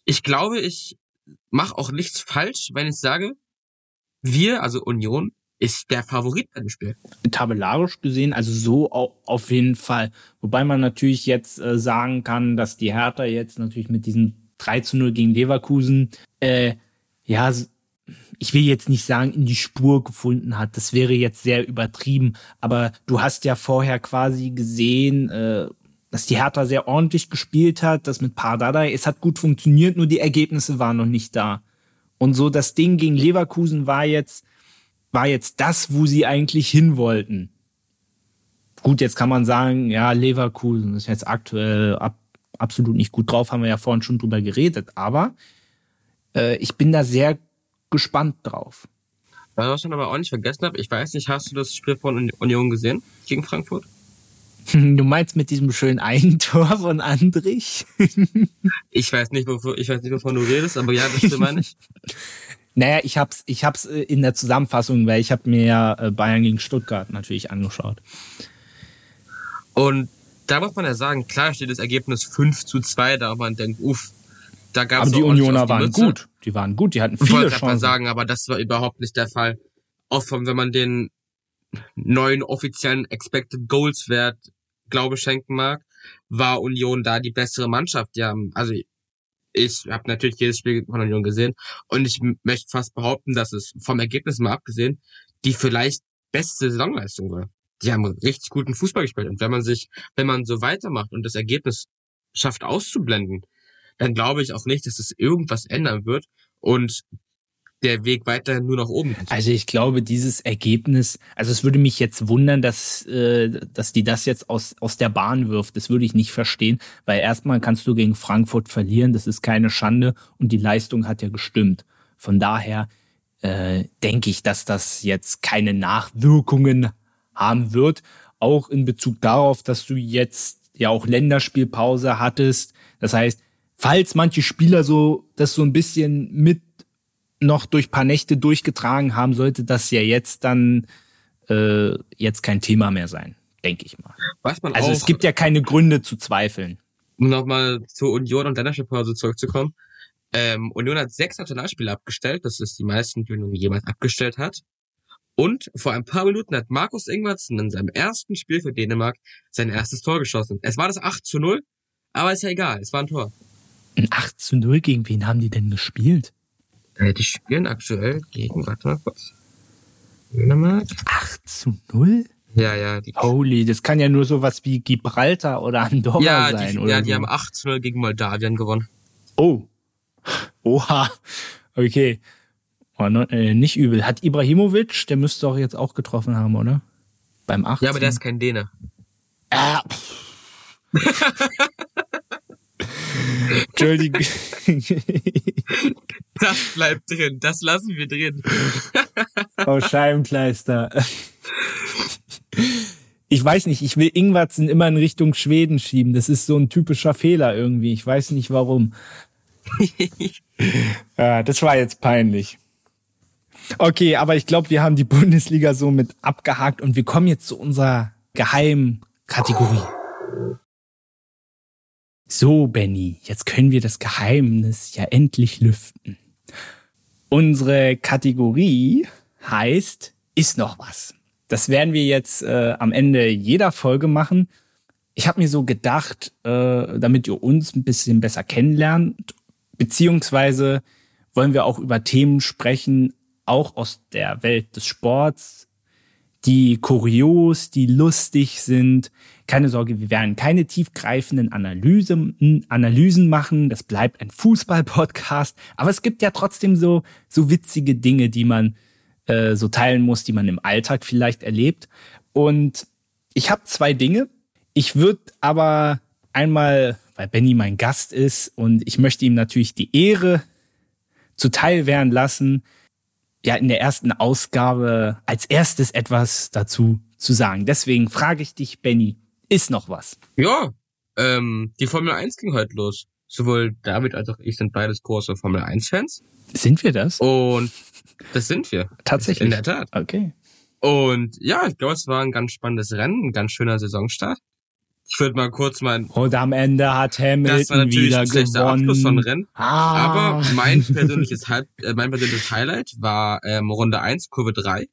ich glaube, ich mache auch nichts falsch, wenn ich sage, wir, also Union, ist der Favorit bei dem Spiel. Tabellarisch gesehen, also so auf jeden Fall. Wobei man natürlich jetzt äh, sagen kann, dass die Hertha jetzt natürlich mit diesem 3 zu 0 gegen Leverkusen, äh, ja, ich will jetzt nicht sagen, in die Spur gefunden hat. Das wäre jetzt sehr übertrieben. Aber du hast ja vorher quasi gesehen, äh, dass die Hertha sehr ordentlich gespielt hat, das mit Pardadei. Es hat gut funktioniert, nur die Ergebnisse waren noch nicht da. Und so das Ding gegen Leverkusen war jetzt, war jetzt das, wo sie eigentlich hin wollten. Gut, jetzt kann man sagen, ja, Leverkusen ist jetzt aktuell ab, absolut nicht gut drauf, haben wir ja vorhin schon drüber geredet, aber äh, ich bin da sehr gespannt drauf. Was ich aber auch nicht vergessen habe, ich weiß nicht, hast du das Spiel von Union gesehen gegen Frankfurt? Du meinst mit diesem schönen Eigentor von Andrich? ich weiß nicht, wovon, ich weiß nicht, wovon du redest, aber ja, das stimmt meine ich. Naja, ich hab's, ich hab's äh, in der Zusammenfassung, weil ich habe mir ja äh, Bayern gegen Stuttgart natürlich angeschaut. Und da muss man ja sagen, klar steht das Ergebnis 5 zu 2 da, man denkt, uff, da gab's Aber die Unioner waren Mütze. gut. Die waren gut, die hatten viele ich Chancen. Mal sagen, aber das war überhaupt nicht der Fall. Auch von, wenn man den neuen offiziellen Expected Goals Wert Glaube schenken mag, war Union da die bessere Mannschaft. Die haben, also ich habe natürlich jedes Spiel von Union gesehen und ich möchte fast behaupten, dass es vom Ergebnis mal abgesehen die vielleicht beste Saisonleistung war. Die haben richtig guten Fußball gespielt und wenn man sich, wenn man so weitermacht und das Ergebnis schafft auszublenden, dann glaube ich auch nicht, dass es irgendwas ändern wird und der Weg weiterhin nur nach oben. Also ich glaube, dieses Ergebnis, also es würde mich jetzt wundern, dass, äh, dass die das jetzt aus, aus der Bahn wirft. Das würde ich nicht verstehen, weil erstmal kannst du gegen Frankfurt verlieren, das ist keine Schande und die Leistung hat ja gestimmt. Von daher äh, denke ich, dass das jetzt keine Nachwirkungen haben wird, auch in Bezug darauf, dass du jetzt ja auch Länderspielpause hattest. Das heißt, falls manche Spieler so das so ein bisschen mit noch durch paar Nächte durchgetragen haben, sollte das ja jetzt dann äh, jetzt kein Thema mehr sein, denke ich mal. Weiß man also auch, es gibt ja keine Gründe zu zweifeln. Um nochmal zur Union und Länderspielpause zurückzukommen. Ähm, Union hat sechs Nationalspiele abgestellt, das ist die meisten, die Union jemals abgestellt hat. Und vor ein paar Minuten hat Markus Ingwertsen in seinem ersten Spiel für Dänemark sein erstes Tor geschossen. Es war das 8 zu 0, aber ist ja egal, es war ein Tor. Ein 8 zu 0, gegen wen haben die denn gespielt? Äh, die spielen aktuell gegen, warte mal kurz. Dänemark. 8 zu 0? Ja, ja. Die Holy, das kann ja nur sowas wie Gibraltar oder Andorra ja, sein, die, oder? Ja, die so. haben 8 zu 0 gegen Moldawien gewonnen. Oh. Oha. Okay. Oh, no, äh, nicht übel. Hat Ibrahimovic, der müsste doch jetzt auch getroffen haben, oder? Beim 8. Ja, aber der ist kein Däne. Ah. Entschuldigung. Das bleibt drin, das lassen wir drin. oh, Scheibenkleister. Ich weiß nicht, ich will Ingwarzen immer in Richtung Schweden schieben. Das ist so ein typischer Fehler irgendwie. Ich weiß nicht warum. ja, das war jetzt peinlich. Okay, aber ich glaube, wir haben die Bundesliga so mit abgehakt und wir kommen jetzt zu unserer Geheimkategorie. So, Benny, jetzt können wir das Geheimnis ja endlich lüften. Unsere Kategorie heißt, ist noch was. Das werden wir jetzt äh, am Ende jeder Folge machen. Ich habe mir so gedacht, äh, damit ihr uns ein bisschen besser kennenlernt, beziehungsweise wollen wir auch über Themen sprechen, auch aus der Welt des Sports, die kurios, die lustig sind. Keine Sorge, wir werden keine tiefgreifenden Analysen, Analysen machen. Das bleibt ein Fußball-Podcast. Aber es gibt ja trotzdem so, so witzige Dinge, die man äh, so teilen muss, die man im Alltag vielleicht erlebt. Und ich habe zwei Dinge. Ich würde aber einmal, weil Benny mein Gast ist und ich möchte ihm natürlich die Ehre zuteil werden lassen, ja in der ersten Ausgabe als erstes etwas dazu zu sagen. Deswegen frage ich dich, Benny, ist noch was? Ja, ähm, die Formel 1 ging heute los. Sowohl David als auch ich sind beides große Formel 1 Fans. Sind wir das? Und das sind wir. Tatsächlich. In der Tat. Okay. Und ja, ich glaube, es war ein ganz spannendes Rennen, ein ganz schöner Saisonstart. Ich würde mal kurz mein. Und am Ende hat Hamilton das war natürlich wieder ein gewonnen. Abschluss von Rennen. Ah. Aber mein persönliches, Halb, äh, mein persönliches Highlight war ähm, Runde 1, Kurve 3,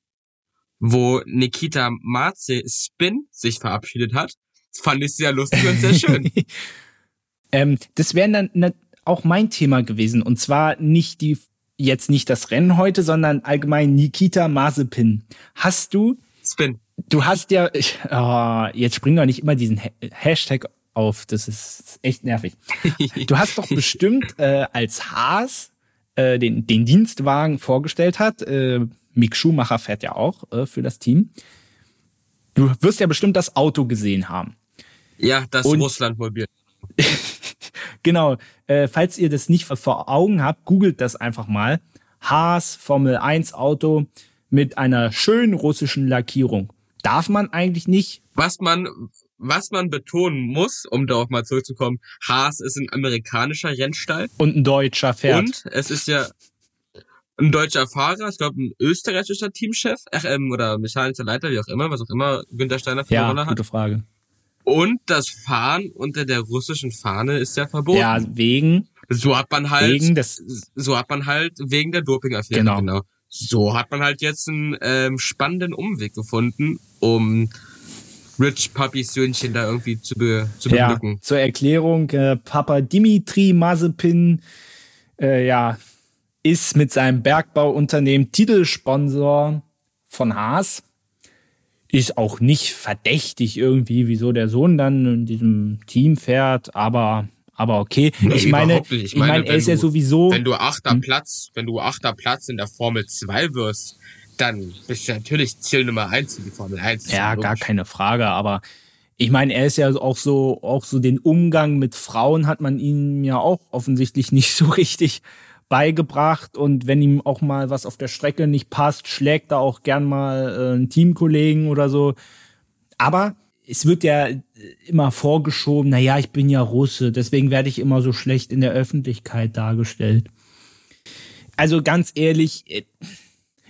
wo Nikita Marze Spin sich verabschiedet hat. Das fand ich sehr lustig und sehr schön. ähm, das wäre dann ne, auch mein Thema gewesen. Und zwar nicht die jetzt nicht das Rennen heute, sondern allgemein Nikita Mazepin. Hast du Spin du hast ja, ich, oh, jetzt spring doch nicht immer diesen Hashtag auf, das ist echt nervig. Du hast doch bestimmt äh, als Haas äh, den, den Dienstwagen vorgestellt hat, äh, Mick Schumacher fährt ja auch äh, für das Team. Du wirst ja bestimmt das Auto gesehen haben. Ja, das Russland-Mobil. genau. Äh, falls ihr das nicht vor Augen habt, googelt das einfach mal. Haas Formel 1 Auto mit einer schönen russischen Lackierung darf man eigentlich nicht. Was man, was man betonen muss, um darauf mal zurückzukommen, Haas ist ein amerikanischer Rennstall. Und ein deutscher Pferd. Und es ist ja ein deutscher Fahrer, ich glaube ein österreichischer Teamchef, ähm, oder mechanischer Leiter, wie auch immer, was auch immer Günther Steiner für ja, Rolle hat. gute Frage. Und das Fahren unter der russischen Fahne ist ja verboten. Ja, wegen. So hat man halt, wegen des, so hat man halt wegen der Dopingaffäre, genau. genau. So hat man halt jetzt einen ähm, spannenden Umweg gefunden, um Rich Puppys Söhnchen da irgendwie zu, be zu beglücken. Ja, zur Erklärung, äh, Papa Dimitri Mazepin äh, ja, ist mit seinem Bergbauunternehmen Titelsponsor von Haas. Ist auch nicht verdächtig irgendwie, wieso der Sohn dann in diesem Team fährt, aber aber okay. Nee, ich meine, ich meine, ich meine er ist ja sowieso. Wenn du achter hm? Platz, wenn du achter Platz in der Formel 2 wirst, dann bist du natürlich Ziel Nummer eins in die Formel 1. Ja, gar keine Frage, aber ich meine, er ist ja auch so, auch so den Umgang mit Frauen hat man ihm ja auch offensichtlich nicht so richtig beigebracht und wenn ihm auch mal was auf der Strecke nicht passt, schlägt er auch gern mal äh, einen Teamkollegen oder so. Aber es wird ja immer vorgeschoben, na ja, ich bin ja Russe, deswegen werde ich immer so schlecht in der Öffentlichkeit dargestellt. Also ganz ehrlich,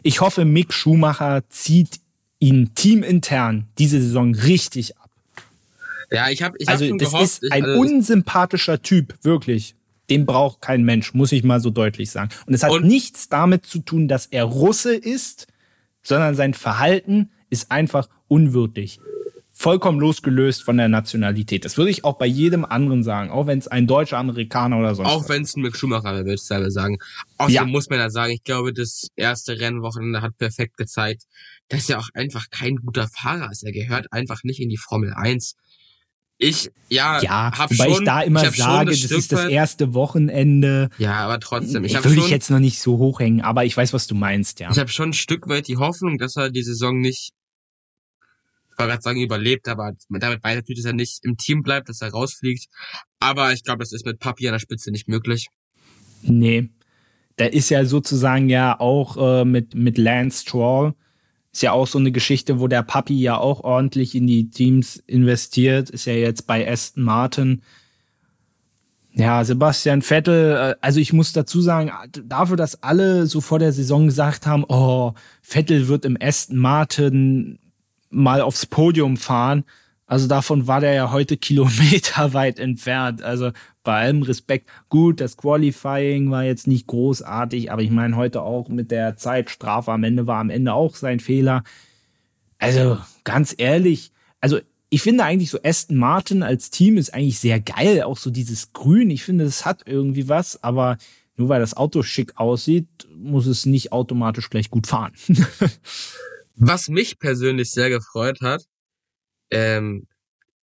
ich hoffe, Mick Schumacher zieht ihn teamintern diese Saison richtig ab. Ja, ich habe ich Also hab das gehofft, ist ein ich, also unsympathischer Typ, wirklich. Den braucht kein Mensch, muss ich mal so deutlich sagen. Und es hat und? nichts damit zu tun, dass er Russe ist, sondern sein Verhalten ist einfach unwürdig vollkommen losgelöst von der Nationalität. Das würde ich auch bei jedem anderen sagen, auch wenn es ein deutscher Amerikaner oder sonst Auch wenn es ein Mick Schumacher wäre, würde ich selber sagen. Außerdem ja. muss man ja sagen, ich glaube, das erste Rennwochenende hat perfekt gezeigt, dass er auch einfach kein guter Fahrer ist. Er gehört einfach nicht in die Formel 1. Ich, ja, ja hab wobei schon, ich da immer ich sage, das, das ist das erste Wochenende. Ja, aber trotzdem. Ich, ich würde ich jetzt noch nicht so hochhängen, aber ich weiß, was du meinst, ja. Ich habe schon ein Stück weit die Hoffnung, dass er die Saison nicht ich wollte gerade sagen, überlebt, aber damit weiß natürlich, dass er nicht im Team bleibt, dass er rausfliegt. Aber ich glaube, das ist mit Papi an der Spitze nicht möglich. Nee. Da ist ja sozusagen ja auch äh, mit, mit Lance Stroll Ist ja auch so eine Geschichte, wo der Papi ja auch ordentlich in die Teams investiert. Ist ja jetzt bei Aston Martin. Ja, Sebastian Vettel, äh, also ich muss dazu sagen, dafür, dass alle so vor der Saison gesagt haben, oh, Vettel wird im Aston Martin mal aufs Podium fahren. Also davon war der ja heute kilometerweit entfernt. Also bei allem Respekt. Gut, das Qualifying war jetzt nicht großartig, aber ich meine heute auch mit der Zeitstrafe am Ende war am Ende auch sein Fehler. Also ganz ehrlich, also ich finde eigentlich so Aston Martin als Team ist eigentlich sehr geil. Auch so dieses Grün. Ich finde, es hat irgendwie was, aber nur weil das Auto schick aussieht, muss es nicht automatisch gleich gut fahren. was mich persönlich sehr gefreut hat, ähm,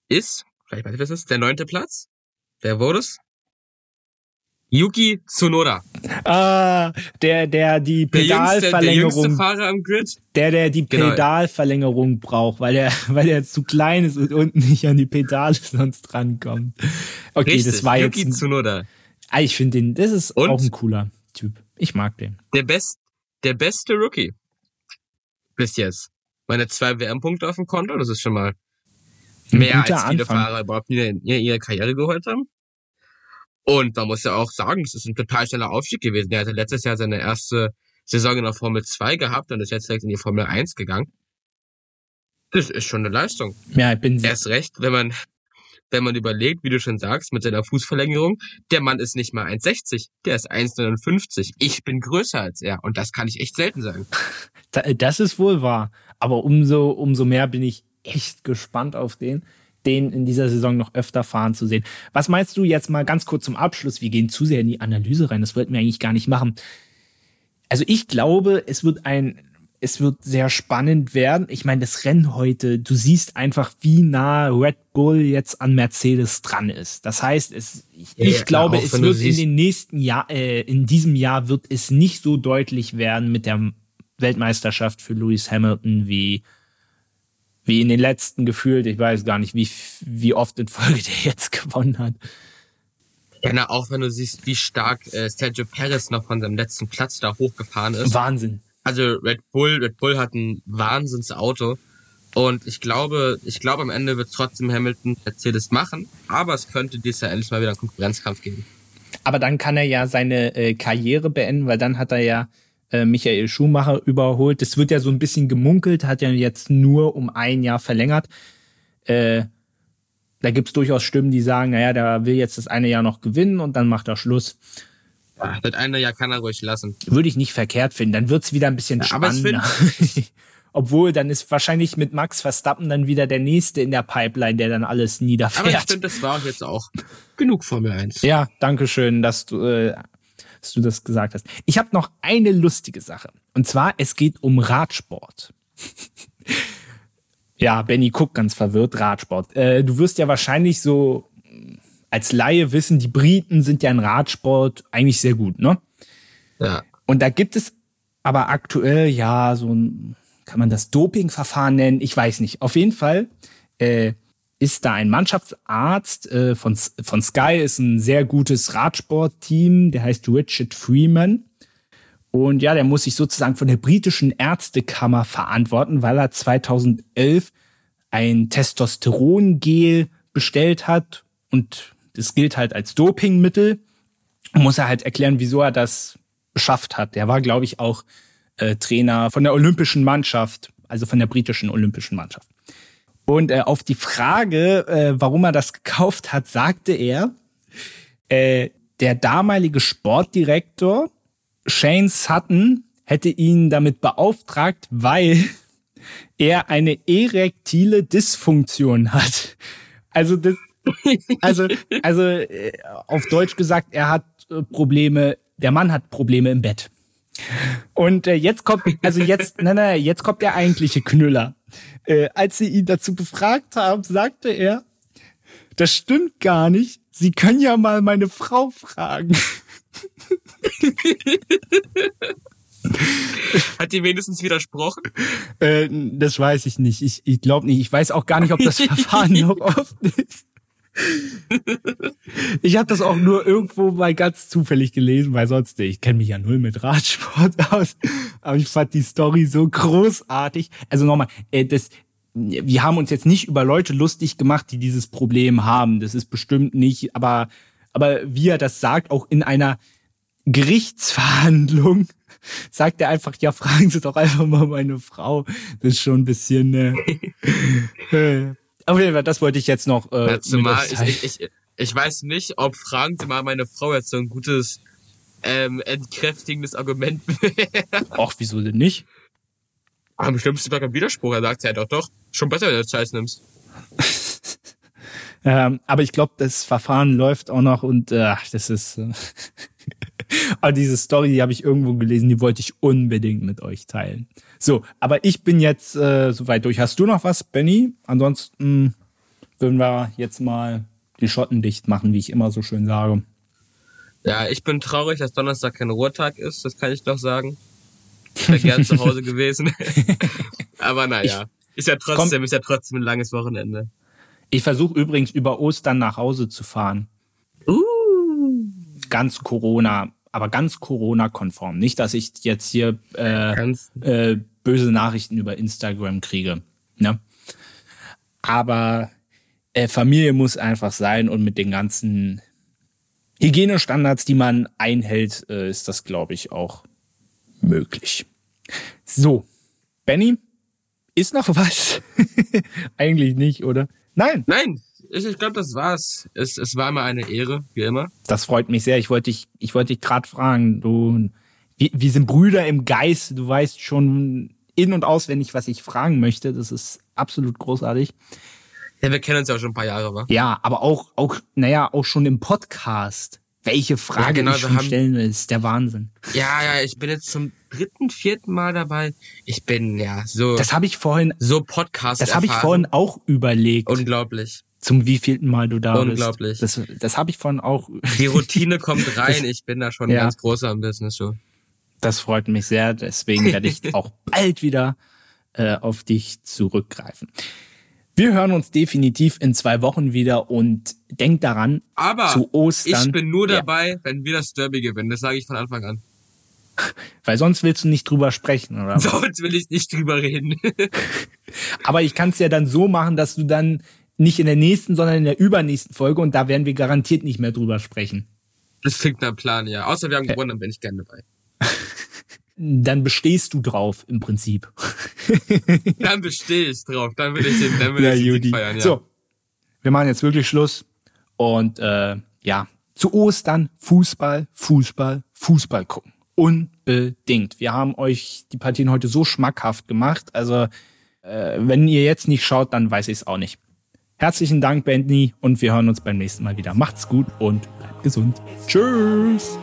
ist, vielleicht weiß ich, was ist, der neunte Platz. Wer wurde es? Yuki Tsunoda. Ah, der, der die Pedalverlängerung. Der, Fahrer am Grid. Der, der die genau. Pedalverlängerung braucht, weil er, weil er zu klein ist und unten nicht an die Pedale sonst drankommt. Okay, Richtig, das war Yuki jetzt. Tsunoda. Ah, ich finde den, das ist und auch ein cooler Typ. Ich mag den. Der best, der beste Rookie. Bis jetzt. Meine zwei WM-Punkte auf dem Konto, das ist schon mal mehr als viele Anfang. Fahrer überhaupt in ihrer Karriere geholt haben. Und man muss ja auch sagen, es ist ein total schneller Aufstieg gewesen. Er hatte letztes Jahr seine erste Saison in der Formel 2 gehabt und ist jetzt direkt in die Formel 1 gegangen. Das ist schon eine Leistung. Ja, ich bin Erst recht, wenn man, wenn man überlegt, wie du schon sagst, mit seiner Fußverlängerung, der Mann ist nicht mal 1,60, der ist 1,59. Ich bin größer als er und das kann ich echt selten sagen. Das ist wohl wahr. Aber umso, umso mehr bin ich echt gespannt auf den den in dieser Saison noch öfter fahren zu sehen. Was meinst du jetzt mal ganz kurz zum Abschluss? Wir gehen zu sehr in die Analyse rein. Das wollten wir eigentlich gar nicht machen. Also ich glaube, es wird ein, es wird sehr spannend werden. Ich meine, das Rennen heute, du siehst einfach, wie nah Red Bull jetzt an Mercedes dran ist. Das heißt, es, ich, ja, ich glaube, es wird in den nächsten Jahr, äh, in diesem Jahr wird es nicht so deutlich werden mit der Weltmeisterschaft für Lewis Hamilton wie wie in den letzten gefühlt. Ich weiß gar nicht, wie, wie oft in Folge der jetzt gewonnen hat. Ja, na, auch wenn du siehst, wie stark äh, Sergio Perez noch von seinem letzten Platz da hochgefahren ist. Wahnsinn. Also Red Bull, Red Bull hat ein Wahnsinnsauto. Und ich glaube, ich glaube, am Ende wird trotzdem Hamilton Mercedes machen, aber es könnte dieses Jahr endlich mal wieder einen Konkurrenzkampf geben. Aber dann kann er ja seine äh, Karriere beenden, weil dann hat er ja äh, Michael Schumacher überholt. Das wird ja so ein bisschen gemunkelt, hat ja jetzt nur um ein Jahr verlängert. Äh, da gibt's durchaus Stimmen, die sagen, naja, der will jetzt das eine Jahr noch gewinnen und dann macht er Schluss. Ja, das eine Jahr kann er ruhig lassen. Würde ich nicht verkehrt finden. Dann wird's wieder ein bisschen ja, spannender. Obwohl, dann ist wahrscheinlich mit Max Verstappen dann wieder der Nächste in der Pipeline, der dann alles niederfährt. Aber ich finde, das war jetzt auch genug Formel 1. Ja, danke schön, dass du äh, dass du das gesagt hast. Ich habe noch eine lustige Sache. Und zwar, es geht um Radsport. ja, Benny guckt ganz verwirrt, Radsport. Äh, du wirst ja wahrscheinlich so als Laie wissen, die Briten sind ja in Radsport eigentlich sehr gut, ne? Ja. Und da gibt es aber aktuell, ja, so ein, kann man das Dopingverfahren nennen? Ich weiß nicht. Auf jeden Fall äh, ist da ein Mannschaftsarzt äh, von, von Sky, ist ein sehr gutes Radsportteam, der heißt Richard Freeman. Und ja, der muss sich sozusagen von der britischen Ärztekammer verantworten, weil er 2011 ein Testosterongel bestellt hat und das gilt halt als Dopingmittel. Muss er halt erklären, wieso er das beschafft hat. Der war, glaube ich, auch äh, Trainer von der olympischen Mannschaft, also von der britischen olympischen Mannschaft. Und äh, auf die Frage, äh, warum er das gekauft hat, sagte er, äh, der damalige Sportdirektor Shane Sutton hätte ihn damit beauftragt, weil er eine erektile Dysfunktion hat. Also das, also also äh, auf Deutsch gesagt, er hat äh, Probleme, der Mann hat Probleme im Bett. Und äh, jetzt kommt, also jetzt, nein, nein, jetzt kommt der eigentliche Knüller. Äh, als sie ihn dazu befragt haben, sagte er, das stimmt gar nicht. Sie können ja mal meine Frau fragen. Hat die wenigstens widersprochen? Äh, das weiß ich nicht. Ich, ich glaube nicht. Ich weiß auch gar nicht, ob das Verfahren noch offen ist. Ich habe das auch nur irgendwo mal ganz zufällig gelesen, weil sonst, ich kenne mich ja null mit Radsport aus, aber ich fand die Story so großartig. Also nochmal, äh, das, wir haben uns jetzt nicht über Leute lustig gemacht, die dieses Problem haben. Das ist bestimmt nicht, aber, aber wie er das sagt, auch in einer Gerichtsverhandlung, sagt er einfach, ja, fragen Sie doch einfach mal meine Frau. Das ist schon ein bisschen, äh, äh auf jeden Fall, das wollte ich jetzt noch. Äh, zumal ich, ich, ich, ich weiß nicht, ob fragen Sie mal meine Frau jetzt so ein gutes ähm, entkräftigendes Argument wäre. Ach, wieso denn nicht? Am schlimmsten war kein Widerspruch. Er sagt ja doch, doch, schon besser, wenn du das Scheiß nimmst. ähm, aber ich glaube, das Verfahren läuft auch noch und äh, das ist. Äh aber diese Story, die habe ich irgendwo gelesen, die wollte ich unbedingt mit euch teilen. So, aber ich bin jetzt äh, soweit durch. Hast du noch was, Benny? Ansonsten würden wir jetzt mal die Schotten dicht machen, wie ich immer so schön sage. Ja, ich bin traurig, dass Donnerstag kein Ruhetag ist, das kann ich doch sagen. Ich wäre gern zu Hause gewesen. aber naja, ich, ist ja trotzdem, komm, ist ja trotzdem ein langes Wochenende. Ich versuche übrigens über Ostern nach Hause zu fahren. Uh. Ganz Corona aber ganz Corona-konform. Nicht, dass ich jetzt hier äh, äh, böse Nachrichten über Instagram kriege. Ne? Aber äh, Familie muss einfach sein und mit den ganzen Hygienestandards, die man einhält, äh, ist das, glaube ich, auch möglich. So, Benny, ist noch was? Eigentlich nicht, oder? Nein. Nein, ich, ich glaube, das war's. Es, es war immer eine Ehre, wie immer. Das freut mich sehr. Ich wollte dich, ich wollte dich gerade fragen. Du, wir, wir sind Brüder im Geist. Du weißt schon in und auswendig, was ich fragen möchte. Das ist absolut großartig. Ja, wir kennen uns ja auch schon ein paar Jahre, wa? Ja, aber auch, auch, naja, auch schon im Podcast. Welche Frage ja, genau, ich schon haben, stellen will, ist der Wahnsinn. Ja, ja, ich bin jetzt zum dritten, vierten Mal dabei. Ich bin ja so. Das habe ich vorhin. So Podcast. Das habe ich vorhin auch überlegt. Unglaublich zum wievielten Mal du da Unglaublich. bist. Unglaublich. Das, das habe ich von auch. Die Routine kommt rein. ich bin da schon ja. ganz großer im Business so. Das freut mich sehr. Deswegen werde ich auch bald wieder äh, auf dich zurückgreifen. Wir hören uns definitiv in zwei Wochen wieder und denk daran, Aber zu Ostern. Ich bin nur dabei, ja. wenn wir das Derby gewinnen. Das sage ich von Anfang an. Weil sonst willst du nicht drüber sprechen, oder? Sonst will ich nicht drüber reden. Aber ich kann es ja dann so machen, dass du dann nicht in der nächsten, sondern in der übernächsten Folge und da werden wir garantiert nicht mehr drüber sprechen. Das klingt nach Plan, ja. Außer wir haben gewonnen, dann bin ich gerne dabei. Dann bestehst du drauf im Prinzip. dann bestehe ich drauf, dann will ich den, dann will ja, ich den feiern, ja. So, wir machen jetzt wirklich Schluss und äh, ja, zu Ostern Fußball, Fußball, Fußball gucken. Unbedingt. Wir haben euch die Partien heute so schmackhaft gemacht. Also, äh, wenn ihr jetzt nicht schaut, dann weiß ich es auch nicht. Herzlichen Dank, Bentley, und wir hören uns beim nächsten Mal wieder. Macht's gut und bleibt gesund. Tschüss.